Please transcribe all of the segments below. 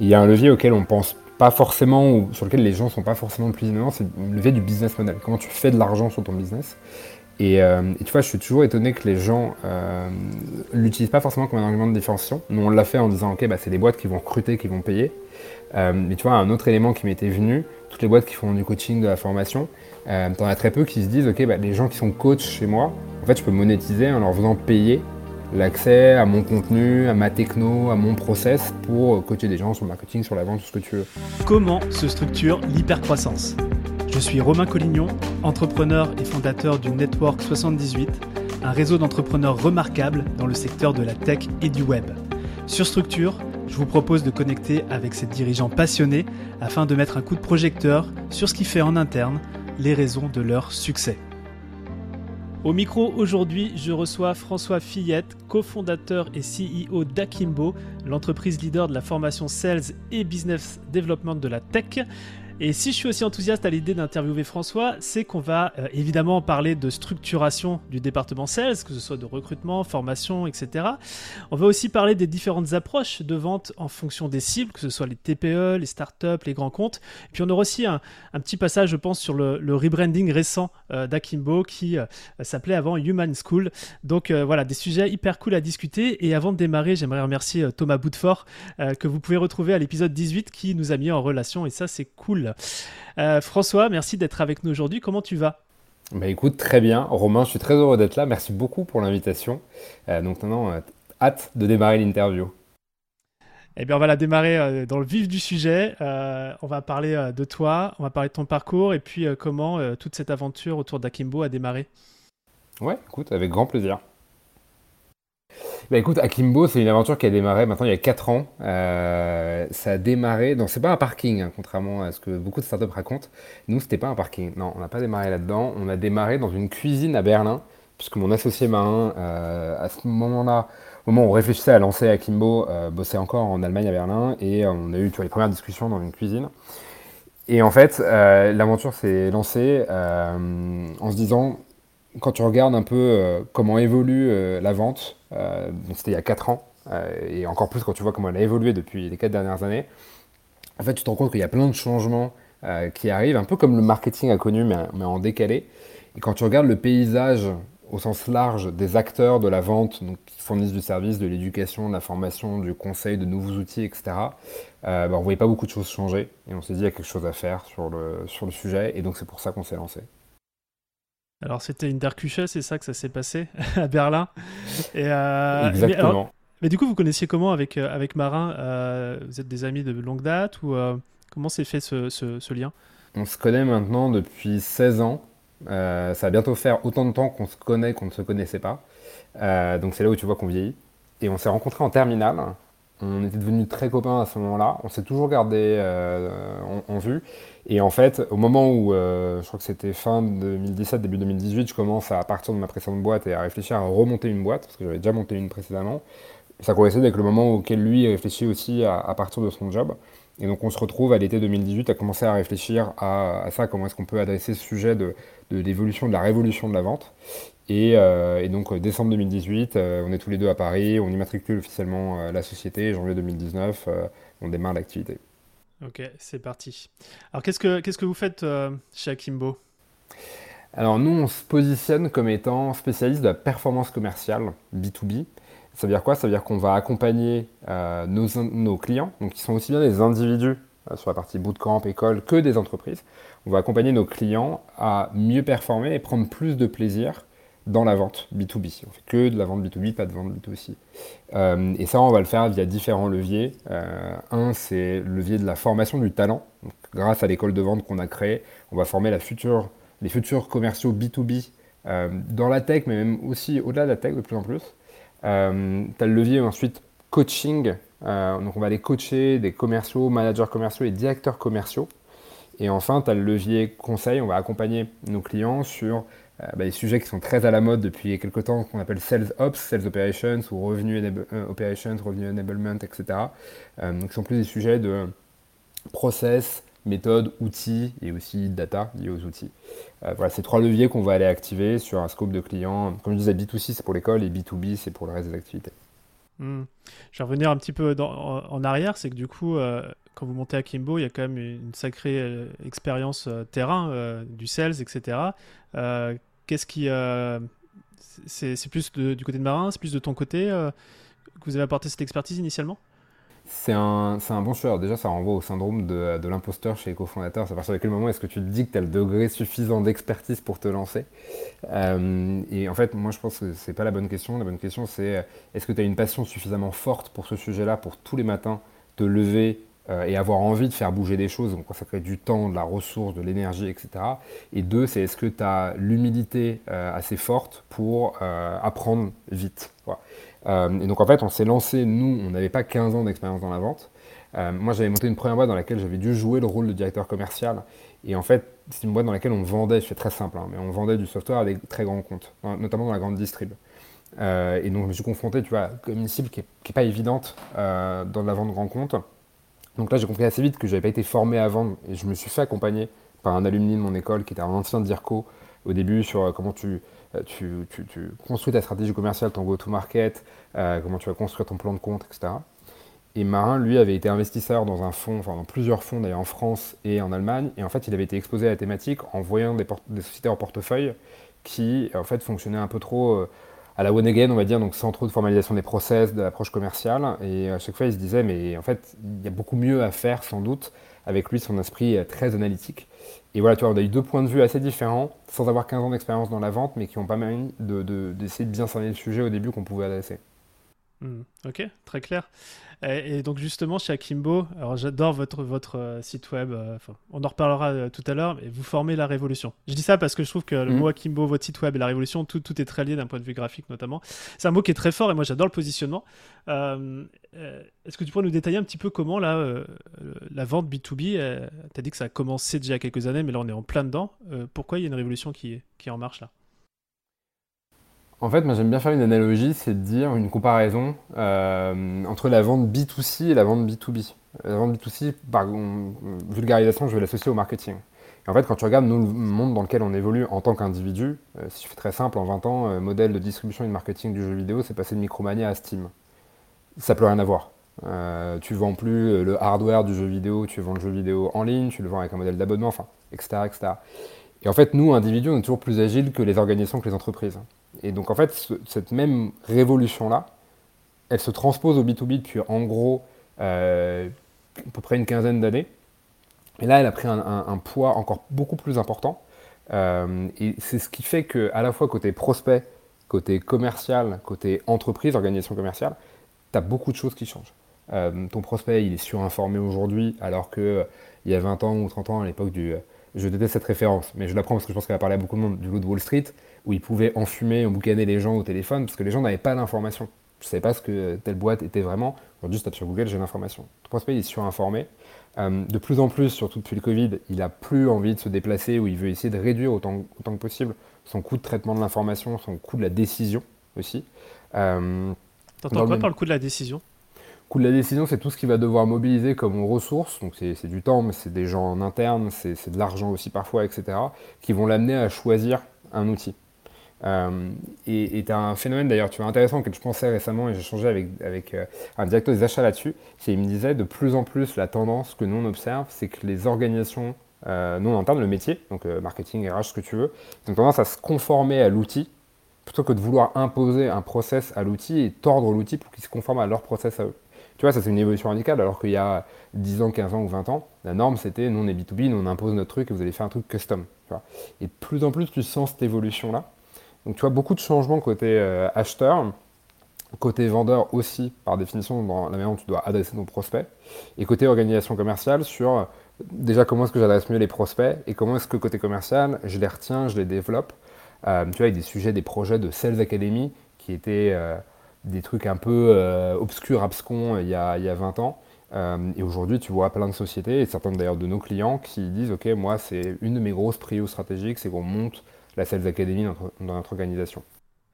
il y a un levier auquel on pense pas forcément, ou sur lequel les gens sont pas forcément plus innovants, c'est le levier du business model. Comment tu fais de l'argent sur ton business. Et, euh, tu vois, je suis toujours étonné que les gens euh, l'utilisent pas forcément comme un argument de différenciation. Nous, on l'a fait en disant, ok, bah, c'est des boîtes qui vont recruter, qui vont payer. Euh, mais tu vois, un autre élément qui m'était venu, toutes les boîtes qui font du coaching, de la formation, euh, tu en as très peu qui se disent, ok, bah, les gens qui sont coachs chez moi, en fait, je peux monétiser en leur faisant payer l'accès à mon contenu, à ma techno, à mon process pour coacher des gens sur le marketing, sur la vente, tout ce que tu veux. Comment se structure l'hypercroissance? Je suis Romain Collignon, entrepreneur et fondateur du Network 78, un réseau d'entrepreneurs remarquables dans le secteur de la tech et du web. Sur Structure, je vous propose de connecter avec ces dirigeants passionnés afin de mettre un coup de projecteur sur ce qui fait en interne les raisons de leur succès. Au micro aujourd'hui, je reçois François Fillette, cofondateur et CEO d'Akimbo, l'entreprise leader de la formation Sales et Business Development de la tech. Et si je suis aussi enthousiaste à l'idée d'interviewer François, c'est qu'on va euh, évidemment parler de structuration du département sales, que ce soit de recrutement, formation, etc. On va aussi parler des différentes approches de vente en fonction des cibles, que ce soit les TPE, les startups, les grands comptes. Puis on aura aussi un, petit passage, je pense, sur le, rebranding récent euh, d'Akimbo qui euh, s'appelait avant Human School. Donc voilà, des sujets hyper cool à discuter. Et avant de démarrer, j'aimerais remercier Thomas Boutefort, que vous pouvez retrouver à l'épisode 18, qui nous a mis en relation. Et ça, c'est cool. Euh, François, merci d'être avec nous aujourd'hui. Comment tu vas? Bah écoute, très bien. Romain, je suis très heureux d'être là. Merci beaucoup pour l'invitation. Euh, donc maintenant, euh, hâte de démarrer l'interview. Eh bien, on va la démarrer dans le vif du sujet. on va parler de toi, on va parler de ton parcours et puis comment toute cette aventure autour d'Akimbo a démarré. Ouais, écoute, avec grand plaisir. Bah écoute, Akimbo, c'est une aventure qui a démarré maintenant il y a 4 ans. Euh, ça a démarré, donc c'est pas un parking, hein, contrairement à ce que beaucoup de startups racontent. Nous, c'était pas un parking. Non, on n'a pas démarré là-dedans. On a démarré dans une cuisine à Berlin, puisque mon associé marin, euh, à ce moment-là, au moment où on réfléchissait à lancer Akimbo, euh, bossait encore en Allemagne à Berlin, et on a eu tu vois, les premières discussions dans une cuisine. Et en fait, l'aventure s'est lancée en se disant, quand tu regardes un peu euh, comment évolue euh, la vente, euh, c'était il y a 4 ans, et encore plus quand tu vois comment elle a évolué depuis les 4 dernières années, en fait tu te rends compte qu'il y a plein de changements qui arrivent, un peu comme le marketing a connu, mais, en décalé. Et quand tu regardes le paysage au sens large des acteurs de la vente, donc, qui fournissent du service, de l'éducation, de la formation, du conseil, de nouveaux outils, etc., bah, on ne voyait pas beaucoup de choses changer. Et on s'est dit qu'il y a quelque chose à faire sur le sujet. Et donc c'est pour ça qu'on s'est lancé. Alors c'était une Derküche, c'est ça que ça s'est passé à Berlin. Et, euh, Exactement. Mais, du coup, vous connaissiez comment avec, euh, avec Marin euh, Vous êtes des amis de longue date ou comment s'est fait ce, ce, lien? On se connaît maintenant depuis 16 ans. ça va bientôt faire autant de temps qu'on se connaît qu'on ne se connaissait pas. donc c'est là où tu vois qu'on vieillit. Et on s'est rencontrés en terminale. On était devenus très copains à ce moment-là. On s'est toujours gardé en, vue. Et en fait, au moment où, euh, je crois que c'était fin 2017, début 2018, je commence à partir de ma précédente boîte et à réfléchir à remonter une boîte, parce que j'avais déjà monté une précédemment. Ça coïncide avec le moment auquel lui réfléchit aussi à, partir de son job. Et donc on se retrouve à l'été 2018 à commencer à réfléchir à, ça, comment est-ce qu'on peut adresser ce sujet de, l'évolution, de la révolution de la vente. Et, euh, donc décembre 2018, euh, on est tous les deux à Paris, on immatricule officiellement la société, janvier 2019, on démarre l'activité. Ok, c'est parti. Alors, qu'est-ce que, qu'est-ce que vous faites euh, chez Akimbo? Alors, nous, on se positionne comme étant spécialiste de la performance commerciale B2B. Ça veut dire quoi? Ça veut dire qu'on va accompagner euh, nos, nos, clients, donc qui sont aussi bien des individus euh, sur la partie bootcamp, école, que des entreprises. On va accompagner nos clients à mieux performer et prendre plus de plaisir dans la vente B2B. On fait que de la vente B2B, pas de vente B2C. Euh, et ça, on va le faire via différents leviers. Euh, un, c'est le levier de la formation du talent. grâce à l'école de vente qu'on a créée, on va former les futurs commerciaux B2B euh, dans la tech, mais même aussi au-delà de la tech de plus en plus. tu as le levier ensuite coaching. donc on va aller coacher des commerciaux, managers commerciaux et directeurs commerciaux. Et enfin, tu as le levier conseil. On va accompagner nos clients sur bah, des sujets qui sont très à la mode depuis quelques temps, qu'on appelle Sales Ops, Sales Operations ou Revenue euh, Operations, Revenue Enablement, etc. Euh, donc, ce sont plus des sujets de process, méthode, outils et aussi data liés aux outils. voilà, ces trois leviers qu'on va aller activer sur un scope de clients. Comme je disais, B2C c'est pour l'école et B2B c'est pour le reste des activités. Hmm. Je vais revenir un petit peu en, arrière, c'est que du coup, quand vous montez à Kimbo, il y a quand même une sacrée expérience terrain, du sales, etc. Qu'est-ce qui... c'est plus du côté de Marin, c'est plus de ton côté que vous avez apporté cette expertise initialement? C'est un, bon choix. déjà, ça renvoie au syndrome de, l'imposteur chez les cofondateurs. C'est à partir de quel moment est-ce que tu te dis que tu as le degré suffisant d'expertise pour te lancer? Euh, Et en fait, moi, je pense que c'est pas la bonne question. La bonne question, c'est est-ce que tu as une passion suffisamment forte pour ce sujet-là, pour tous les matins te lever euh, et avoir envie de faire bouger des choses, donc crée du temps, de la ressource, de l'énergie, etc. Et deux, c'est est-ce que tu as l'humilité euh, assez forte pour apprendre vite euh, et donc en fait, on s'est lancé, nous, on n'avait pas 15 ans d'expérience dans la vente. Euh, moi, j'avais monté une première boîte dans laquelle j'avais dû jouer le rôle de directeur commercial. Et en fait, c'est une boîte dans laquelle on vendait, je fais très simple, hein, mais on vendait du software à des très grands comptes, notamment dans la grande distrib. Euh, et donc, je me suis confronté, tu vois, comme une cible qui n'est pas évidente dans la vente grand compte. Donc là, j'ai compris assez vite que je n'avais pas été formé vendre et je me suis fait accompagner par un alumni de mon école qui était un ancien DIRCO au début sur comment tu euh, tu, construis ta stratégie commerciale, ton go-to-market, euh, comment tu vas construire ton plan de compte, etc. Et Marin, lui, avait été investisseur dans un fonds, enfin dans plusieurs fonds d'ailleurs en France et en Allemagne. Et en fait, il avait été exposé à la thématique en voyant des, sociétés en portefeuille qui, en fait, fonctionnaient un peu trop euh, à la one again, on va dire, donc sans trop de formalisation des process, de l'approche commerciale. Et à chaque fois, il se disait, mais en fait, il y a beaucoup mieux à faire sans doute avec lui, son esprit très analytique. Et voilà, tu vois, on a eu deux points de vue assez différents, sans avoir 15 ans d'expérience dans la vente, mais qui ont pas mal d'essayer de, de bien cerner le sujet au début qu'on pouvait adresser. Hmm, ok, très clair. Et, donc justement chez Akimbo, alors j'adore votre, votre euh, site web, euh, on en reparlera euh, tout à l'heure, mais vous formez la révolution. Je dis ça parce que je trouve que le hmm. mot Akimbo, votre site web et la révolution, tout, tout est très lié d'un point de vue graphique notamment. C'est un mot qui est très fort et moi j'adore le positionnement. Est-ce que tu pourrais nous détailler un petit peu comment là, la vente B2B, tu as dit que ça a commencé déjà il y a quelques années, mais là on est en plein dedans. pourquoi il y a une révolution qui qui est en marche là? En fait, moi j'aime bien faire une analogie, c'est de dire une comparaison euh, entre la vente B2C et la vente B2B. La vente B2C, par vulgarisation, je vais l'associer au marketing. Et en fait, quand tu regardes nous, le monde dans lequel on évolue en tant qu'individu, euh, si je fais très simple, en 20 ans, euh, modèle de distribution et de marketing du jeu vidéo, c'est passé de Micromania à Steam. Ça peut rien avoir. tu vends plus le hardware du jeu vidéo, tu vends le jeu vidéo en ligne, tu le vends avec un modèle d'abonnement, enfin, etc., etc. Et en fait, nous, individus, on est toujours plus agiles que les organisations, que les entreprises. Et donc, en fait, cette même révolution-là, elle se transpose au B2B depuis, en gros, euh, à peu près une quinzaine d'années. Et là, elle a pris un, poids encore beaucoup plus important. Euh, et c'est ce qui fait que, à la fois côté prospect, côté commercial, côté entreprise, organisation commerciale, tu as beaucoup de choses qui changent. Euh, ton prospect, il est surinformé aujourd'hui, alors qu'il il y a 20 ans ou 30 ans, à l'époque du je déteste cette référence, mais je la prends parce que je pense qu'elle va parler à beaucoup de monde, du loup de Wall Street, où ils pouvaient enfumer, boucaner les gens au téléphone, parce que les gens n'avaient pas l'information. Je ne savais pas ce que telle boîte était vraiment. Aujourd'hui, je tape sur Google, j'ai l'information. Ton prospect, il est surinformé. Euh, de plus en plus, surtout depuis le Covid, il n'a plus envie de se déplacer ou il veut essayer de réduire autant, autant que possible son coût de traitement de l'information, son coût de la décision aussi. Euh, T'entends quoi par le coût de la décision? Coût de la décision, c'est tout ce qu'il va devoir mobiliser comme ressources. Donc c'est du temps, mais c'est des gens en interne, c'est de l'argent aussi parfois, etc. qui vont l'amener à choisir un outil. Euh, et tu as un phénomène d'ailleurs, tu vois, intéressant que je pensais récemment et j'ai changé avec, avec euh, un directeur des achats là-dessus. C'est me disait de plus en plus la tendance que nous on observe, c'est que les organisations euh, non internes, le métier, donc marketing, RH, ce que tu veux, ont tendance à se conformer à l'outil plutôt que de vouloir imposer un process à l'outil et tordre l'outil pour qu'il se conforme à leur process à eux. Tu vois, ça c'est une évolution radicale, alors qu'il y a 10 ans, 15 ans ou 20 ans, la norme c'était nous on est B2B, nous on impose notre truc et vous allez faire un truc custom. Et de plus en plus tu sens cette évolution-là. Donc tu vois beaucoup de changements côté euh, acheteur, côté vendeur aussi, par définition, dans la manière dont tu dois adresser ton prospect, et côté organisation commerciale sur déjà comment est-ce que j'adresse mieux les prospects et comment est-ce que côté commercial, je les retiens, je les développe. Euh, tu vois, avec des sujets, des projets de Sales Academy qui étaient... Euh, des trucs un peu euh, obscurs, abscons euh, il y, a, il y a 20 ans. Euh, et aujourd'hui, tu vois plein de sociétés, et certains d'ailleurs de nos clients, qui disent Ok, moi, c'est une de mes grosses prios stratégiques, c'est qu'on monte la Sales Academy dans notre, organisation.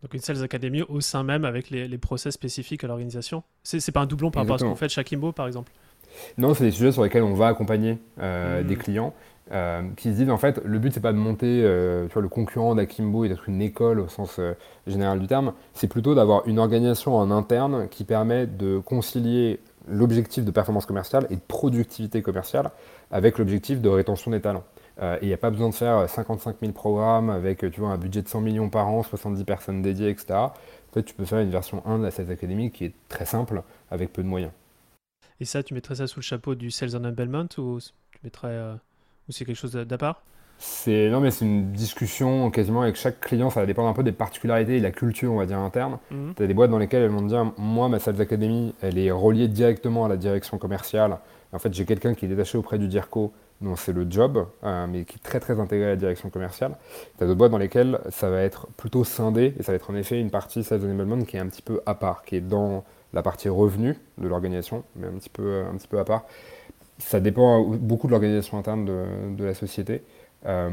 Donc une Sales Academy au sein même avec les, les process spécifiques à l'organisation C'est pas un doublon par rapport à ce qu'on fait de chaque par exemple? Non, c'est des sujets sur lesquels on va accompagner hmm. des clients. Qui se disent en fait le but c'est pas de monter vois, le concurrent d'Akimbo et d'être une école au sens général du terme, c'est plutôt d'avoir une organisation en interne qui permet de concilier l'objectif de performance commerciale et de productivité commerciale avec l'objectif de rétention des talents. Euh, et il n'y a pas besoin de faire 55 000 programmes avec tu vois, un budget de 100 millions par an, 70 personnes dédiées, etc. En fait, tu peux faire une version 1 de la Sales Academy qui est très simple avec peu de moyens. Et ça, tu mettrais ça sous le chapeau du Sales Enablement ou tu mettrais, euh, ou c'est quelque chose d'à part? C'est non mais c'est une discussion quasiment avec chaque client, ça va dépendre un peu des particularités et de la culture on va dire interne. Mhm. Tu as des boîtes dans lesquelles elles vont te dire moi ma Sales Academy, elle est reliée directement à la direction commerciale. En fait, j'ai quelqu'un qui est détaché auprès du DIRCO dont c'est le job, euh, mais qui est très très intégré à la direction commerciale. Tu as d'autres boîtes dans lesquelles ça va être plutôt scindé, et ça va être en effet une partie Sales Enablement qui est un petit peu à part, qui est dans la partie revenu de l'organisation, mais un petit, peu, euh, un petit peu à part. Ça dépend beaucoup de l'organisation interne de, la société. Euh,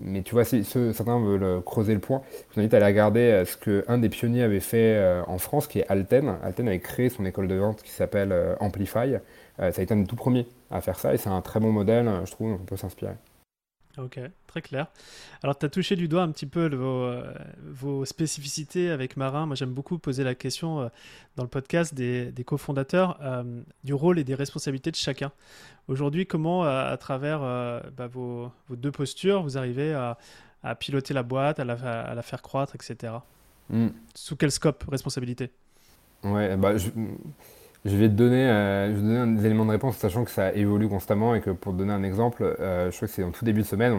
mais tu vois, si certains veulent creuser le point, je vous invite à aller regarder ce qu'un des pionniers avait fait en France, qui est Alten. Alten avait créé son école de vente qui s'appelle Amplify. ça a été un des tout premiers à faire ça et c'est un très bon modèle, je trouve, on peut s'inspirer. Ok, très clair. Alors, tu as touché du doigt un petit peu vos, euh, vos spécificités avec Marin. Moi, j'aime beaucoup poser la question euh, dans le podcast des, des cofondateurs euh, du rôle et des responsabilités de chacun. Aujourd'hui, comment, à, travers bah, vos, vos, deux postures, vous arrivez à, à piloter la boîte, à la, à la faire croître, etc. Hmm. Sous quel scope, responsabilité? Ouais, bah, je je vais te donner, euh, des éléments de réponse, sachant que ça évolue constamment et que pour te donner un exemple, euh, je crois que c'est en tout début de semaine,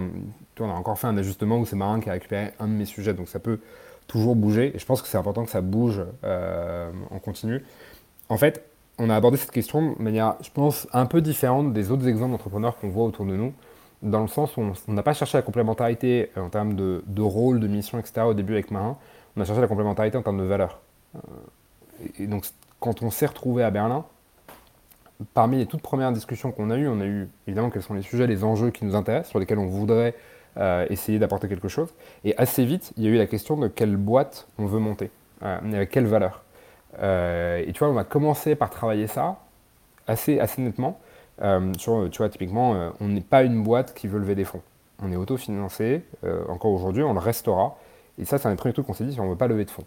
on, on, a encore fait un ajustement où c'est Marin qui a récupéré un de mes sujets, donc ça peut toujours bouger. Et je pense que c'est important que ça bouge euh, en continu. En fait, on a abordé cette question de manière, je pense, un peu différente des autres exemples d'entrepreneurs qu'on voit autour de nous, dans le sens où on n'a pas cherché la complémentarité en termes de, de, rôle, de mission, etc. au début avec Marin, on a cherché la complémentarité en termes de valeur. et donc quand on s'est retrouvé à Berlin, parmi les toutes premières discussions qu'on a eues, on a eu évidemment quels sont les sujets, les enjeux qui nous intéressent, sur lesquels on voudrait euh, essayer d'apporter quelque chose. Et assez vite, il y a eu la question de quelle boîte on veut monter, euh, avec quelle valeur. Euh, et tu vois, on a commencé par travailler ça assez, assez nettement. tu vois, typiquement, on n'est pas une boîte qui veut lever des fonds. On est autofinancé, encore aujourd'hui, on le restera. Et ça, c'est un des premiers trucs qu'on s'est dit si on ne veut pas lever de fonds.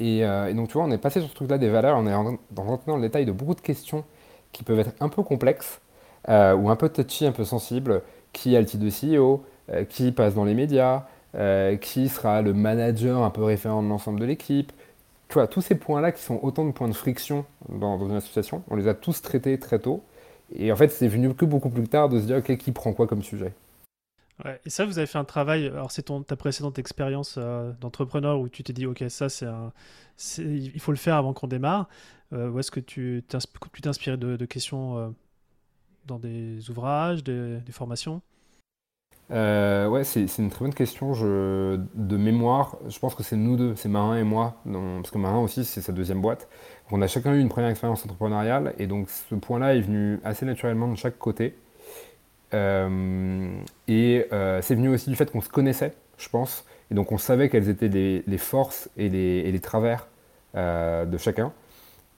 Euh, et, donc, tu vois, on est passé sur ce truc-là des valeurs, on est rentré dans le détail de beaucoup de questions qui peuvent être un peu complexes euh, ou un peu touchy, un peu sensibles. Qui a le titre de CEO euh, Qui passe dans les médias? Qui sera le manager un peu référent de l'ensemble de l'équipe? Tu vois, tous ces points-là qui sont autant de points de friction dans, une association, on les a tous traités très tôt. Et en fait, c'est venu que beaucoup plus tard de se dire, OK, qui prend quoi comme sujet? Et ça, vous avez fait un travail. Alors, c'est ta précédente expérience euh, d'entrepreneur où tu t'es dit, OK, ça, c'est il faut le faire avant qu'on démarre. Euh, ou est-ce que tu t'es inspiré de, questions euh, dans des ouvrages, des, formations? Ouais, c'est une très bonne question. De mémoire, je pense que c'est nous deux, c'est Marin et moi, parce que Marin aussi, c'est sa deuxième boîte. On a chacun eu une première expérience entrepreneuriale, et donc ce point-là est venu assez naturellement de chaque côté. Euh, et euh, c'est venu aussi du fait qu'on se connaissait, je pense. Et donc on savait quelles étaient les, forces et les, travers euh, de chacun.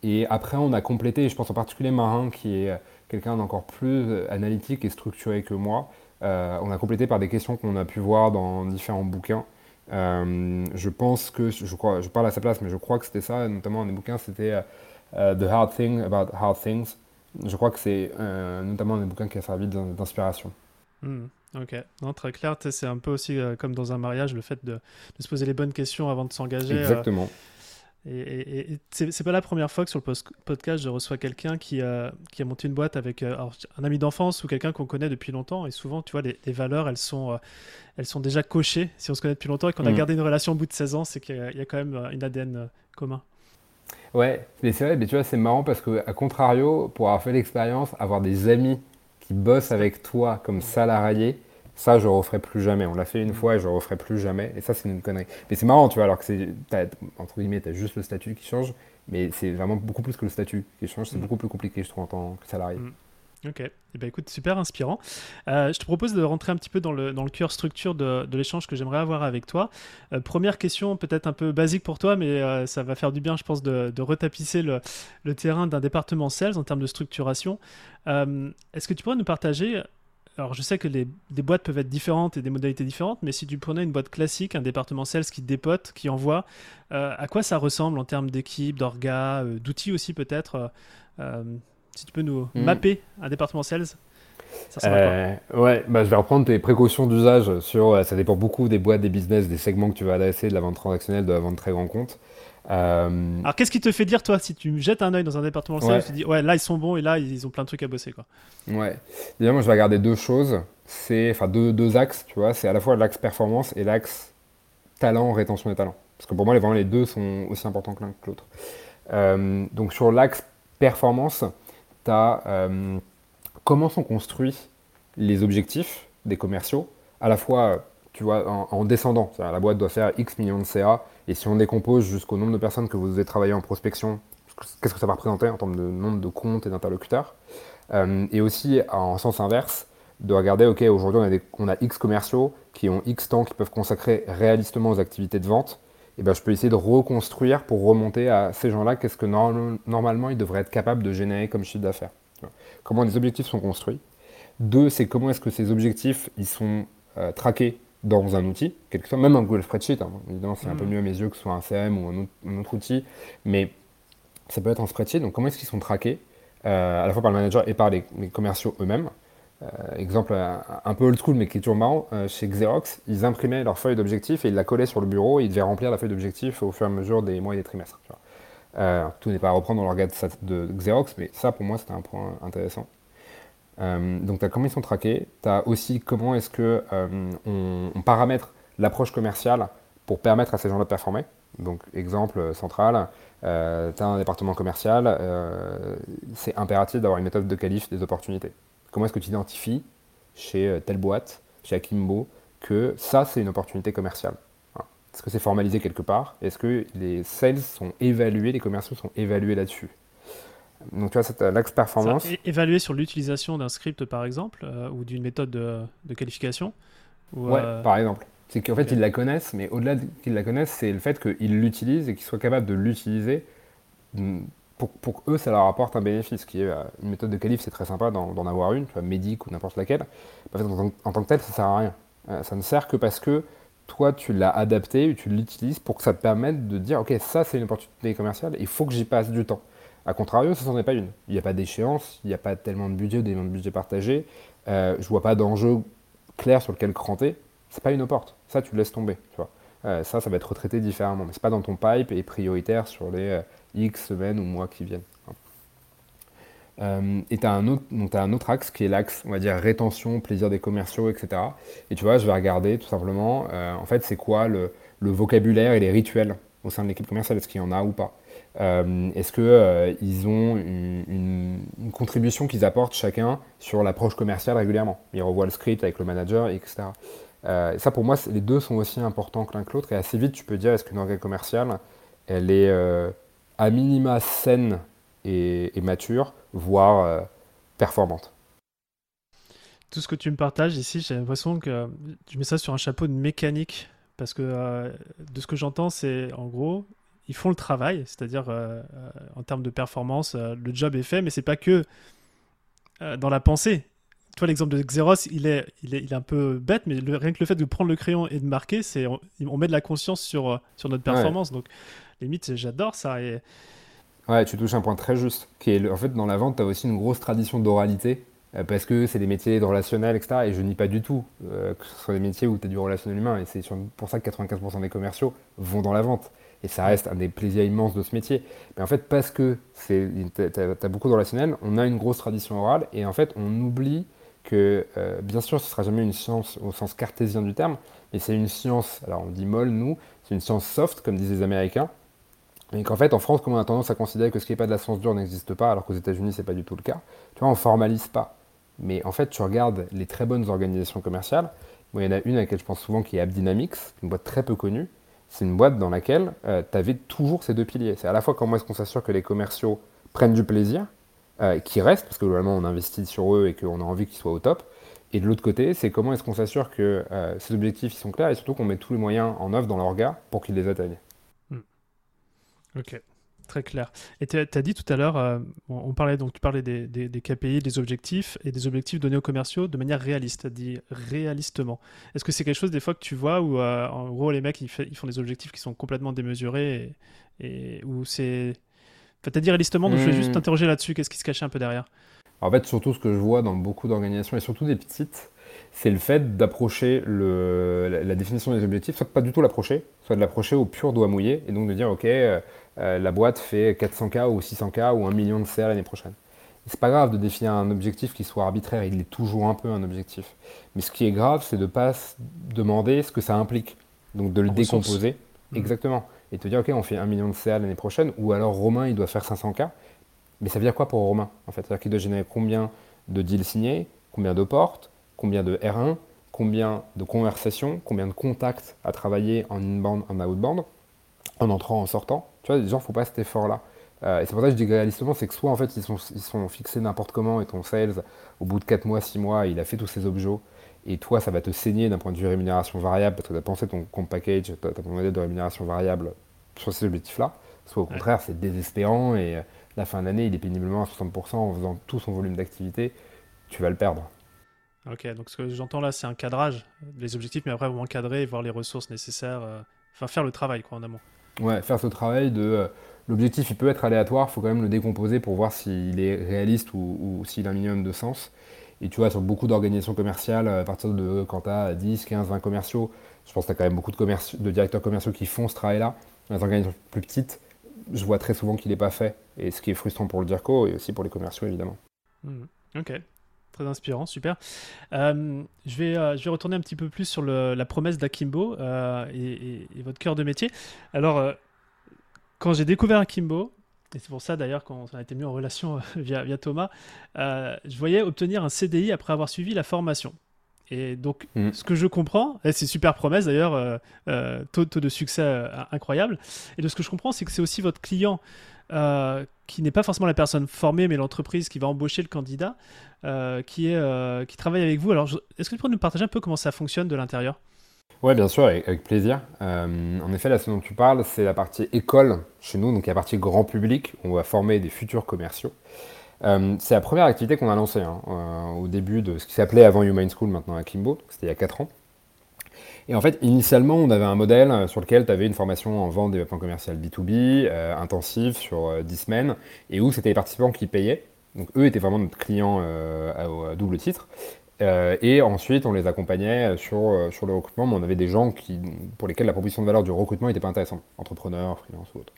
Et après, on a complété, je pense en particulier Marin, qui est quelqu'un d'encore plus analytique et structuré que moi. on a complété par des questions qu'on a pu voir dans différents bouquins. je pense que, je, parle à sa place, mais je crois que c'était ça, notamment un des bouquins, c'était The Hard Thing About Hard Things je crois que c'est euh, notamment un des bouquins qui a servi d'inspiration. Hmm, ok, non, très clair. C'est un peu aussi euh, comme dans un mariage, le fait de, se poser les bonnes questions avant de s'engager. Euh, Exactement. et, et, c'est pas la première fois que sur le podcast, je reçois quelqu'un qui, qui a monté une boîte avec un ami d'enfance ou quelqu'un qu'on connaît depuis longtemps. Et souvent, tu vois, les, valeurs, elles sont, elles sont déjà cochées si on se connaît depuis longtemps et qu'on a hmm. gardé une relation au bout de 16 ans, c'est qu'il y, a quand même une ADN commun. Ouais, mais c'est vrai, mais tu vois, c'est marrant parce que, à contrario, pour avoir fait l'expérience, avoir des amis qui bossent avec toi comme salarié, ça, je referai plus jamais. On l'a fait une fois et je referai plus jamais. Et ça, c'est une connerie. Mais c'est marrant, tu vois, alors que c'est, entre guillemets, tu as juste le statut qui change, mais c'est vraiment beaucoup plus que le statut qui change. C'est mm. beaucoup plus compliqué, je trouve, en tant que salarié. Mm. Ok, eh ben, écoute, super inspirant. Euh, je te propose de rentrer un petit peu dans le, cœur structure de, l'échange que j'aimerais avoir avec toi. Euh, première question, peut-être un peu basique pour toi, mais euh, ça va faire du bien, je pense, de, retapisser le, terrain d'un département sales en termes de structuration. Est-ce que tu pourrais nous partager alors je sais que les, boîtes peuvent être différentes et des modalités différentes, mais si tu prenais une boîte classique, un département sales qui dépote, qui envoie, à quoi ça ressemble en termes d'équipe, d'orgas, euh, d'outils aussi peut-être Si tu peux nous hmm. mapper un département sales ça quoi ouais, bah, je vais reprendre tes précautions d'usage sur. ça dépend beaucoup des boîtes, des business, des segments que tu vas adresser, de la vente transactionnelle, de la vente très grand compte. Euh, Alors qu'est-ce qui te fait dire toi si tu jettes un œil dans un département sales, tu te dis ouais là ils sont bons et là ils ont plein de trucs à bosser quoi. Ouais. Déjà moi je vais regarder deux choses, c'est enfin deux, deux axes, tu vois, c'est à la fois l'axe performance et l'axe talent, rétention des talents. Parce que pour moi les, les deux sont aussi importants que l'un que l'autre. Euh, donc sur l'axe performance, tu euh, comment sont construits les objectifs des commerciaux, à la fois tu vois en, en descendant, la boîte doit faire X millions de CA et si on décompose jusqu'au nombre de personnes que vous avez travaillé en prospection, qu'est-ce que ça va représenter en termes de nombre de comptes et d'interlocuteurs euh, Et aussi, en sens inverse, de regarder, OK, aujourd'hui, on, a X commerciaux qui ont X temps qui peuvent consacrer réalistement aux activités de vente. Et ben, je peux essayer de reconstruire pour remonter à ces gens-là, qu'est-ce que normalement ils devraient être capables de générer comme chiffre d'affaires. Comment les objectifs sont construits. Deux, c'est comment est-ce que ces objectifs ils sont euh, traqués dans un outil, quelque soit, même un Google Spreadsheet. Hein. Évidemment, c'est un peu mm. mieux à mes yeux que ce soit un CRM ou un autre, outil, mais ça peut être un spreadsheet. Donc, comment est-ce qu'ils sont traqués, euh, à la fois par le manager et par les, commerciaux eux-mêmes Exemple un, peu old school, mais qui est toujours marrant, euh, chez Xerox, ils imprimaient leur feuille d'objectifs et ils la collaient sur le bureau et ils devaient remplir la feuille d'objectifs au fur et à mesure des mois et des trimestres. tout n'est pas à reprendre dans l'organe de Xerox, mais ça, pour moi, c'était un point intéressant. Euh, donc, tu as comment ils sont traqués. Tu as aussi comment est-ce que euh, on, paramètre l'approche commerciale pour permettre à ces gens-là de performer. Donc, exemple central, euh, tu as un département commercial, c'est impératif d'avoir une méthode de qualif des opportunités. Comment est-ce que tu identifies chez telle boîte, chez Akimbo, que ça, c'est une opportunité commerciale? Est-ce que c'est formalisé quelque part? Est-ce que les sales sont évalués, les commerciaux sont évalués là-dessus? Donc, tu vois, c'est l'axe performance. évaluer sur l'utilisation d'un script, par exemple, euh, ou d'une méthode de, qualification Ouais, euh, par exemple. C'est qu'en fait, ils la connaissent, mais au-delà qu'ils la connaissent, c'est le fait qu'ils l'utilisent et qu'ils soient capables de l'utiliser mm, pour, eux, ça leur apporte un bénéfice. Qui est euh, une méthode de qualif, c'est très sympa d'en avoir une, tu vois, médic ou n'importe laquelle. En, tant que tel, ça sert à rien. ça ne sert que parce que toi, tu l'as adapté, tu l'utilises pour que ça te permette de dire, ok, ça, c'est une opportunité commerciale, il faut que j'y passe du temps. A contrario, ça n'en est pas une. Il n'y a pas d'échéance, il n'y a pas tellement de budget, d'éléments de budget partagés. Euh, je vois pas d'enjeu clair sur lequel cranter. C'est pas une porte. Ça, tu laisses tomber. Tu vois. Euh, ça, ça va être retraité différemment. Mais c'est pas dans ton pipe et prioritaire sur les euh, X semaines ou mois qui viennent. Euh, et tu as, un autre, as un autre axe qui est l'axe, on va dire, rétention, plaisir des commerciaux, etc. Et tu vois, je vais regarder tout simplement, en fait, c'est quoi le, vocabulaire et les rituels au sein de l'équipe commerciale, est-ce qu'il y en a ou pas? Euh, est-ce qu'ils euh, ont une, contribution qu'ils apportent chacun sur l'approche commerciale régulièrement? Ils revoient le script avec le manager, etc. Euh, et ça, pour moi, les deux sont aussi importants que l'un que l'autre. Et assez vite, tu peux dire est-ce qu'une organisation commerciale, elle est à minima saine et, mature, voire performante tout ce que tu me partages ici, j'ai l'impression que tu mets ça sur un chapeau de mécanique. Parce que de ce que j'entends, c'est en gros, ils font le travail, c'est-à-dire euh, euh, en termes de performance, euh, le job est fait, mais c'est pas que dans la pensée. Toi, l'exemple de Xeros, il est, il est, il est un peu bête, mais rien que le fait de prendre le crayon et de marquer, c'est on, met de la conscience sur, sur notre performance. Donc, limite, j'adore ça. Et... Ouais, tu touches un point très juste. Qui est, en fait, dans la vente, tu as aussi une grosse tradition d'oralité parce que c'est des métiers de relationnel, etc. Et je nie pas du tout que ce soit des métiers où tu as du relationnel humain. Et c'est pour ça que 95% des commerciaux vont dans la vente et ça reste un des plaisirs immenses de ce métier. Mais en fait, parce que tu as, beaucoup de relationnel, on a une grosse tradition orale, et en fait, on oublie que, euh, bien sûr, ce ne sera jamais une science au sens cartésien du terme, mais c'est une science, alors on dit molle, nous, c'est une science soft, comme disent les Américains, et qu'en fait, en France, comme on a tendance à considérer que ce qui n'est pas de la science dure n'existe pas, alors qu'aux États-Unis, ce n'est pas du tout le cas, tu vois, on formalise pas. Mais en fait, tu regardes les très bonnes organisations commerciales, il y en a une à laquelle je pense souvent qui est AppDynamics, une boîte très peu connue, c'est une boîte dans laquelle euh, tu avais toujours ces deux piliers. C'est à la fois comment est-ce qu'on s'assure que les commerciaux prennent du plaisir, euh, qui restent, parce que globalement on investit sur eux et qu'on a envie qu'ils soient au top. Et de l'autre côté, c'est comment est-ce qu'on s'assure que euh, ces objectifs ils sont clairs et surtout qu'on met tous les moyens en œuvre dans leur regard pour qu'ils les atteignent. Hmm. Ok. Très clair. Et tu as dit tout à l'heure, euh, on, parlait donc tu parlais des, des, KPI, des objectifs et des objectifs donnés aux commerciaux de manière réaliste, à dire réalistement. Est-ce que c'est quelque chose des fois que tu vois où en gros les mecs ils, font des objectifs qui sont complètement démesurés et, où c'est. Enfin, t'as dit réalistement, donc je vais juste hmm. t'interroger là-dessus, qu'est-ce qui se cachait un peu derrière En fait, surtout ce que je vois dans beaucoup d'organisations et surtout des petites, c'est le fait d'approcher la, la, définition des objectifs, soit pas du tout l'approcher, soit de l'approcher au pur doigt mouillé et donc de dire ok. Euh, euh, la boîte fait 400K ou 600K ou 1 million de CA l'année prochaine. C'est pas grave de définir un objectif qui soit arbitraire, il est toujours un peu un objectif. Mais ce qui est grave, c'est de ne pas demander ce que ça implique. Donc de le décomposer. Mmh. Exactement. Et te dire, OK, on fait 1 million de CA l'année prochaine, ou alors Romain, il doit faire 500K. Mais ça veut dire quoi pour Romain en fait? C'est-à-dire qu'il doit générer combien de deals signés, combien de portes, combien de R1, combien de conversations, combien de contacts à travailler en inbound, en outbound, en entrant, en sortant? Tu vois, les gens ne font pas cet effort-là. Euh, et c'est pour ça que je dis réalistement, c'est que soit en fait ils sont, ils sont fixés n'importe comment et ton sales, au bout de 4 mois, 6 mois, il a fait tous ses objets et toi ça va te saigner d'un point de vue rémunération variable parce que tu as pensé ton compte package, tu as ton modèle de rémunération variable sur ces objectifs-là. Soit au contraire, c'est désespérant et euh, la fin d'année, il est péniblement à 60% en faisant tout son volume d'activité, tu vas le perdre. Ok, donc ce que j'entends là, c'est un cadrage des objectifs, mais après, vous encadrer et voir les ressources nécessaires, euh, enfin faire le travail quoi en amont. Ouais, faire ce travail de. Euh, l'objectif, il peut être aléatoire, il faut quand même le décomposer pour voir s'il est réaliste ou, s'il a un minimum de sens. Et tu vois, sur beaucoup d'organisations commerciales, à partir de quand tu as 10, 15, 20 commerciaux, je pense que tu as quand même beaucoup de, de directeurs commerciaux qui font ce travail-là. Dans les organisations plus petites, je vois très souvent qu'il n'est pas fait. Et ce qui est frustrant pour le DIRCO et aussi pour les commerciaux, évidemment. Mmh. Ok, très inspirant, super. Euh, je, vais, euh, je vais retourner un petit peu plus sur la promesse d'Akimbo euh, et, votre cœur de métier. Alors, quand j'ai découvert Akimbo, et c'est pour ça d'ailleurs qu'on a été mis en relation via, via Thomas, je voyais obtenir un CDI après avoir suivi la formation. Et donc, mm. ce que je comprends, et c'est super promesse d'ailleurs, taux, taux, de succès incroyable. Et de ce que je comprends, c'est que c'est aussi votre client euh, qui n'est pas forcément la personne formée, mais l'entreprise qui va embaucher le candidat, euh, qui, est, euh, qui travaille avec vous. Alors, est-ce que tu peux nous partager un peu comment ça fonctionne de l'intérieur? Oui, bien sûr, avec, plaisir. en effet, là, ce dont tu parles, c'est la partie école chez nous, donc la partie grand public. On va former des futurs commerciaux. c'est la première activité qu'on a lancée hein, au début de ce qui s'appelait avant Human School, maintenant à Kimbo, c'était il y a 4 ans. Et en fait, initialement, on avait un modèle euh, sur lequel tu avais une formation en vente développement commercial B2B, euh, intensive sur 10 euh, semaines, et où c'était les participants qui payaient. Donc eux étaient vraiment notre client à, double titre. Et ensuite, on les accompagnait sur, sur le recrutement, mais on avait des gens qui, pour lesquels la proposition de valeur du recrutement n'était pas intéressante, entrepreneurs, freelance ou autre.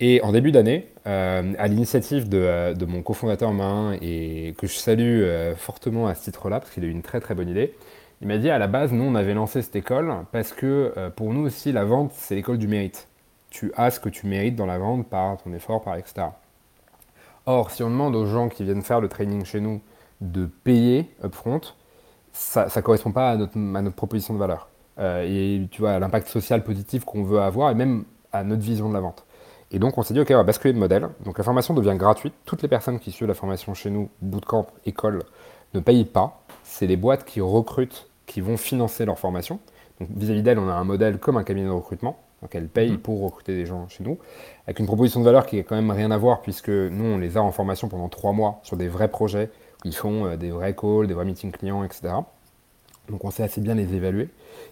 Et en début d'année, à l'initiative de, de, mon cofondateur Main, et que je salue fortement à ce titre-là, parce qu'il a eu une très très bonne idée, il m'a dit à la base, nous, on avait lancé cette école parce que euh, pour nous aussi, la vente, c'est l'école du mérite. Tu as ce que tu mérites dans la vente par ton effort, par etc. Or, si on demande aux gens qui viennent faire le training chez nous de payer upfront, ça ne correspond pas à notre, notre, proposition de valeur. Euh, et tu vois, à l'impact social positif qu'on veut avoir et même à notre vision de la vente. Et donc, on s'est dit, OK, on va basculer de modèle. Donc, la formation devient gratuite. Toutes les personnes qui suivent la formation chez nous, bootcamp, école, ne payent pas c'est les boîtes qui recrutent qui vont financer leur formation. Donc vis-à-vis d'elles, on a un modèle comme un cabinet de recrutement. Donc elles payent mhm. pour recruter des gens chez nous, avec une proposition de valeur qui est quand même rien à voir, puisque nous, on les a en formation pendant trois mois sur des vrais projets, ils font euh, des vrais calls, des vrais meetings clients, etc. Donc on sait assez bien les évaluer.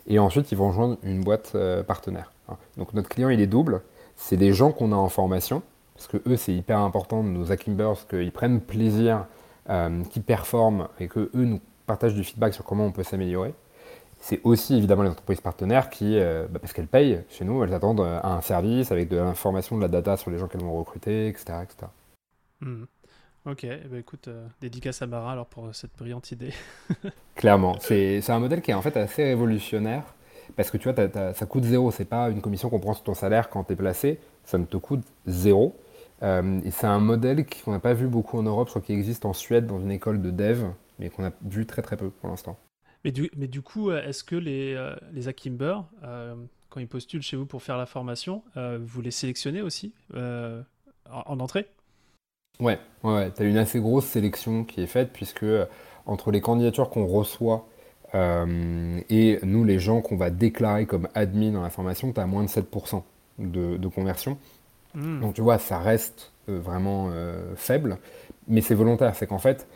Et ensuite, ils vont rejoindre une boîte euh, partenaire. Hein. Donc notre client, il est double. C'est des gens qu'on a en formation, parce que eux, c'est hyper important, nos Akimbers, qu'ils prennent plaisir, euh, qu'ils performent, et que eux nous partage du feedback sur comment on peut s'améliorer. C'est aussi évidemment les entreprises partenaires qui, bah, parce qu'elles payent chez nous, elles attendent un service avec de l'information, de la data sur les gens qu'elles vont recruter, etc. etc. Ok, ben, écoute, euh, dédicace à Mara alors pour cette brillante idée. Clairement, c'est un modèle qui est en fait assez révolutionnaire parce que tu vois, ça coûte zéro. C'est pas une commission qu'on prend sur ton salaire quand tu es placé, ça ne te coûte zéro. et c'est un modèle qu'on n'a pas vu beaucoup en Europe, je crois qu'il existe en Suède dans une école de dev mais qu'on a vu très très peu pour l'instant. Mais du, mais du coup, euh, est-ce que les, euh, les Akimber, euh, quand ils postulent chez vous pour faire la formation, vous les sélectionnez aussi en, entrée? Ouais, ouais, tu as une assez grosse sélection qui est faite, puisque entre les candidatures qu'on reçoit et nous, les gens qu'on va déclarer comme admin dans la formation, tu as moins de 7% de, de conversion. Hmm. Donc tu vois, ça reste vraiment faible, mais c'est volontaire. C'est qu'en fait,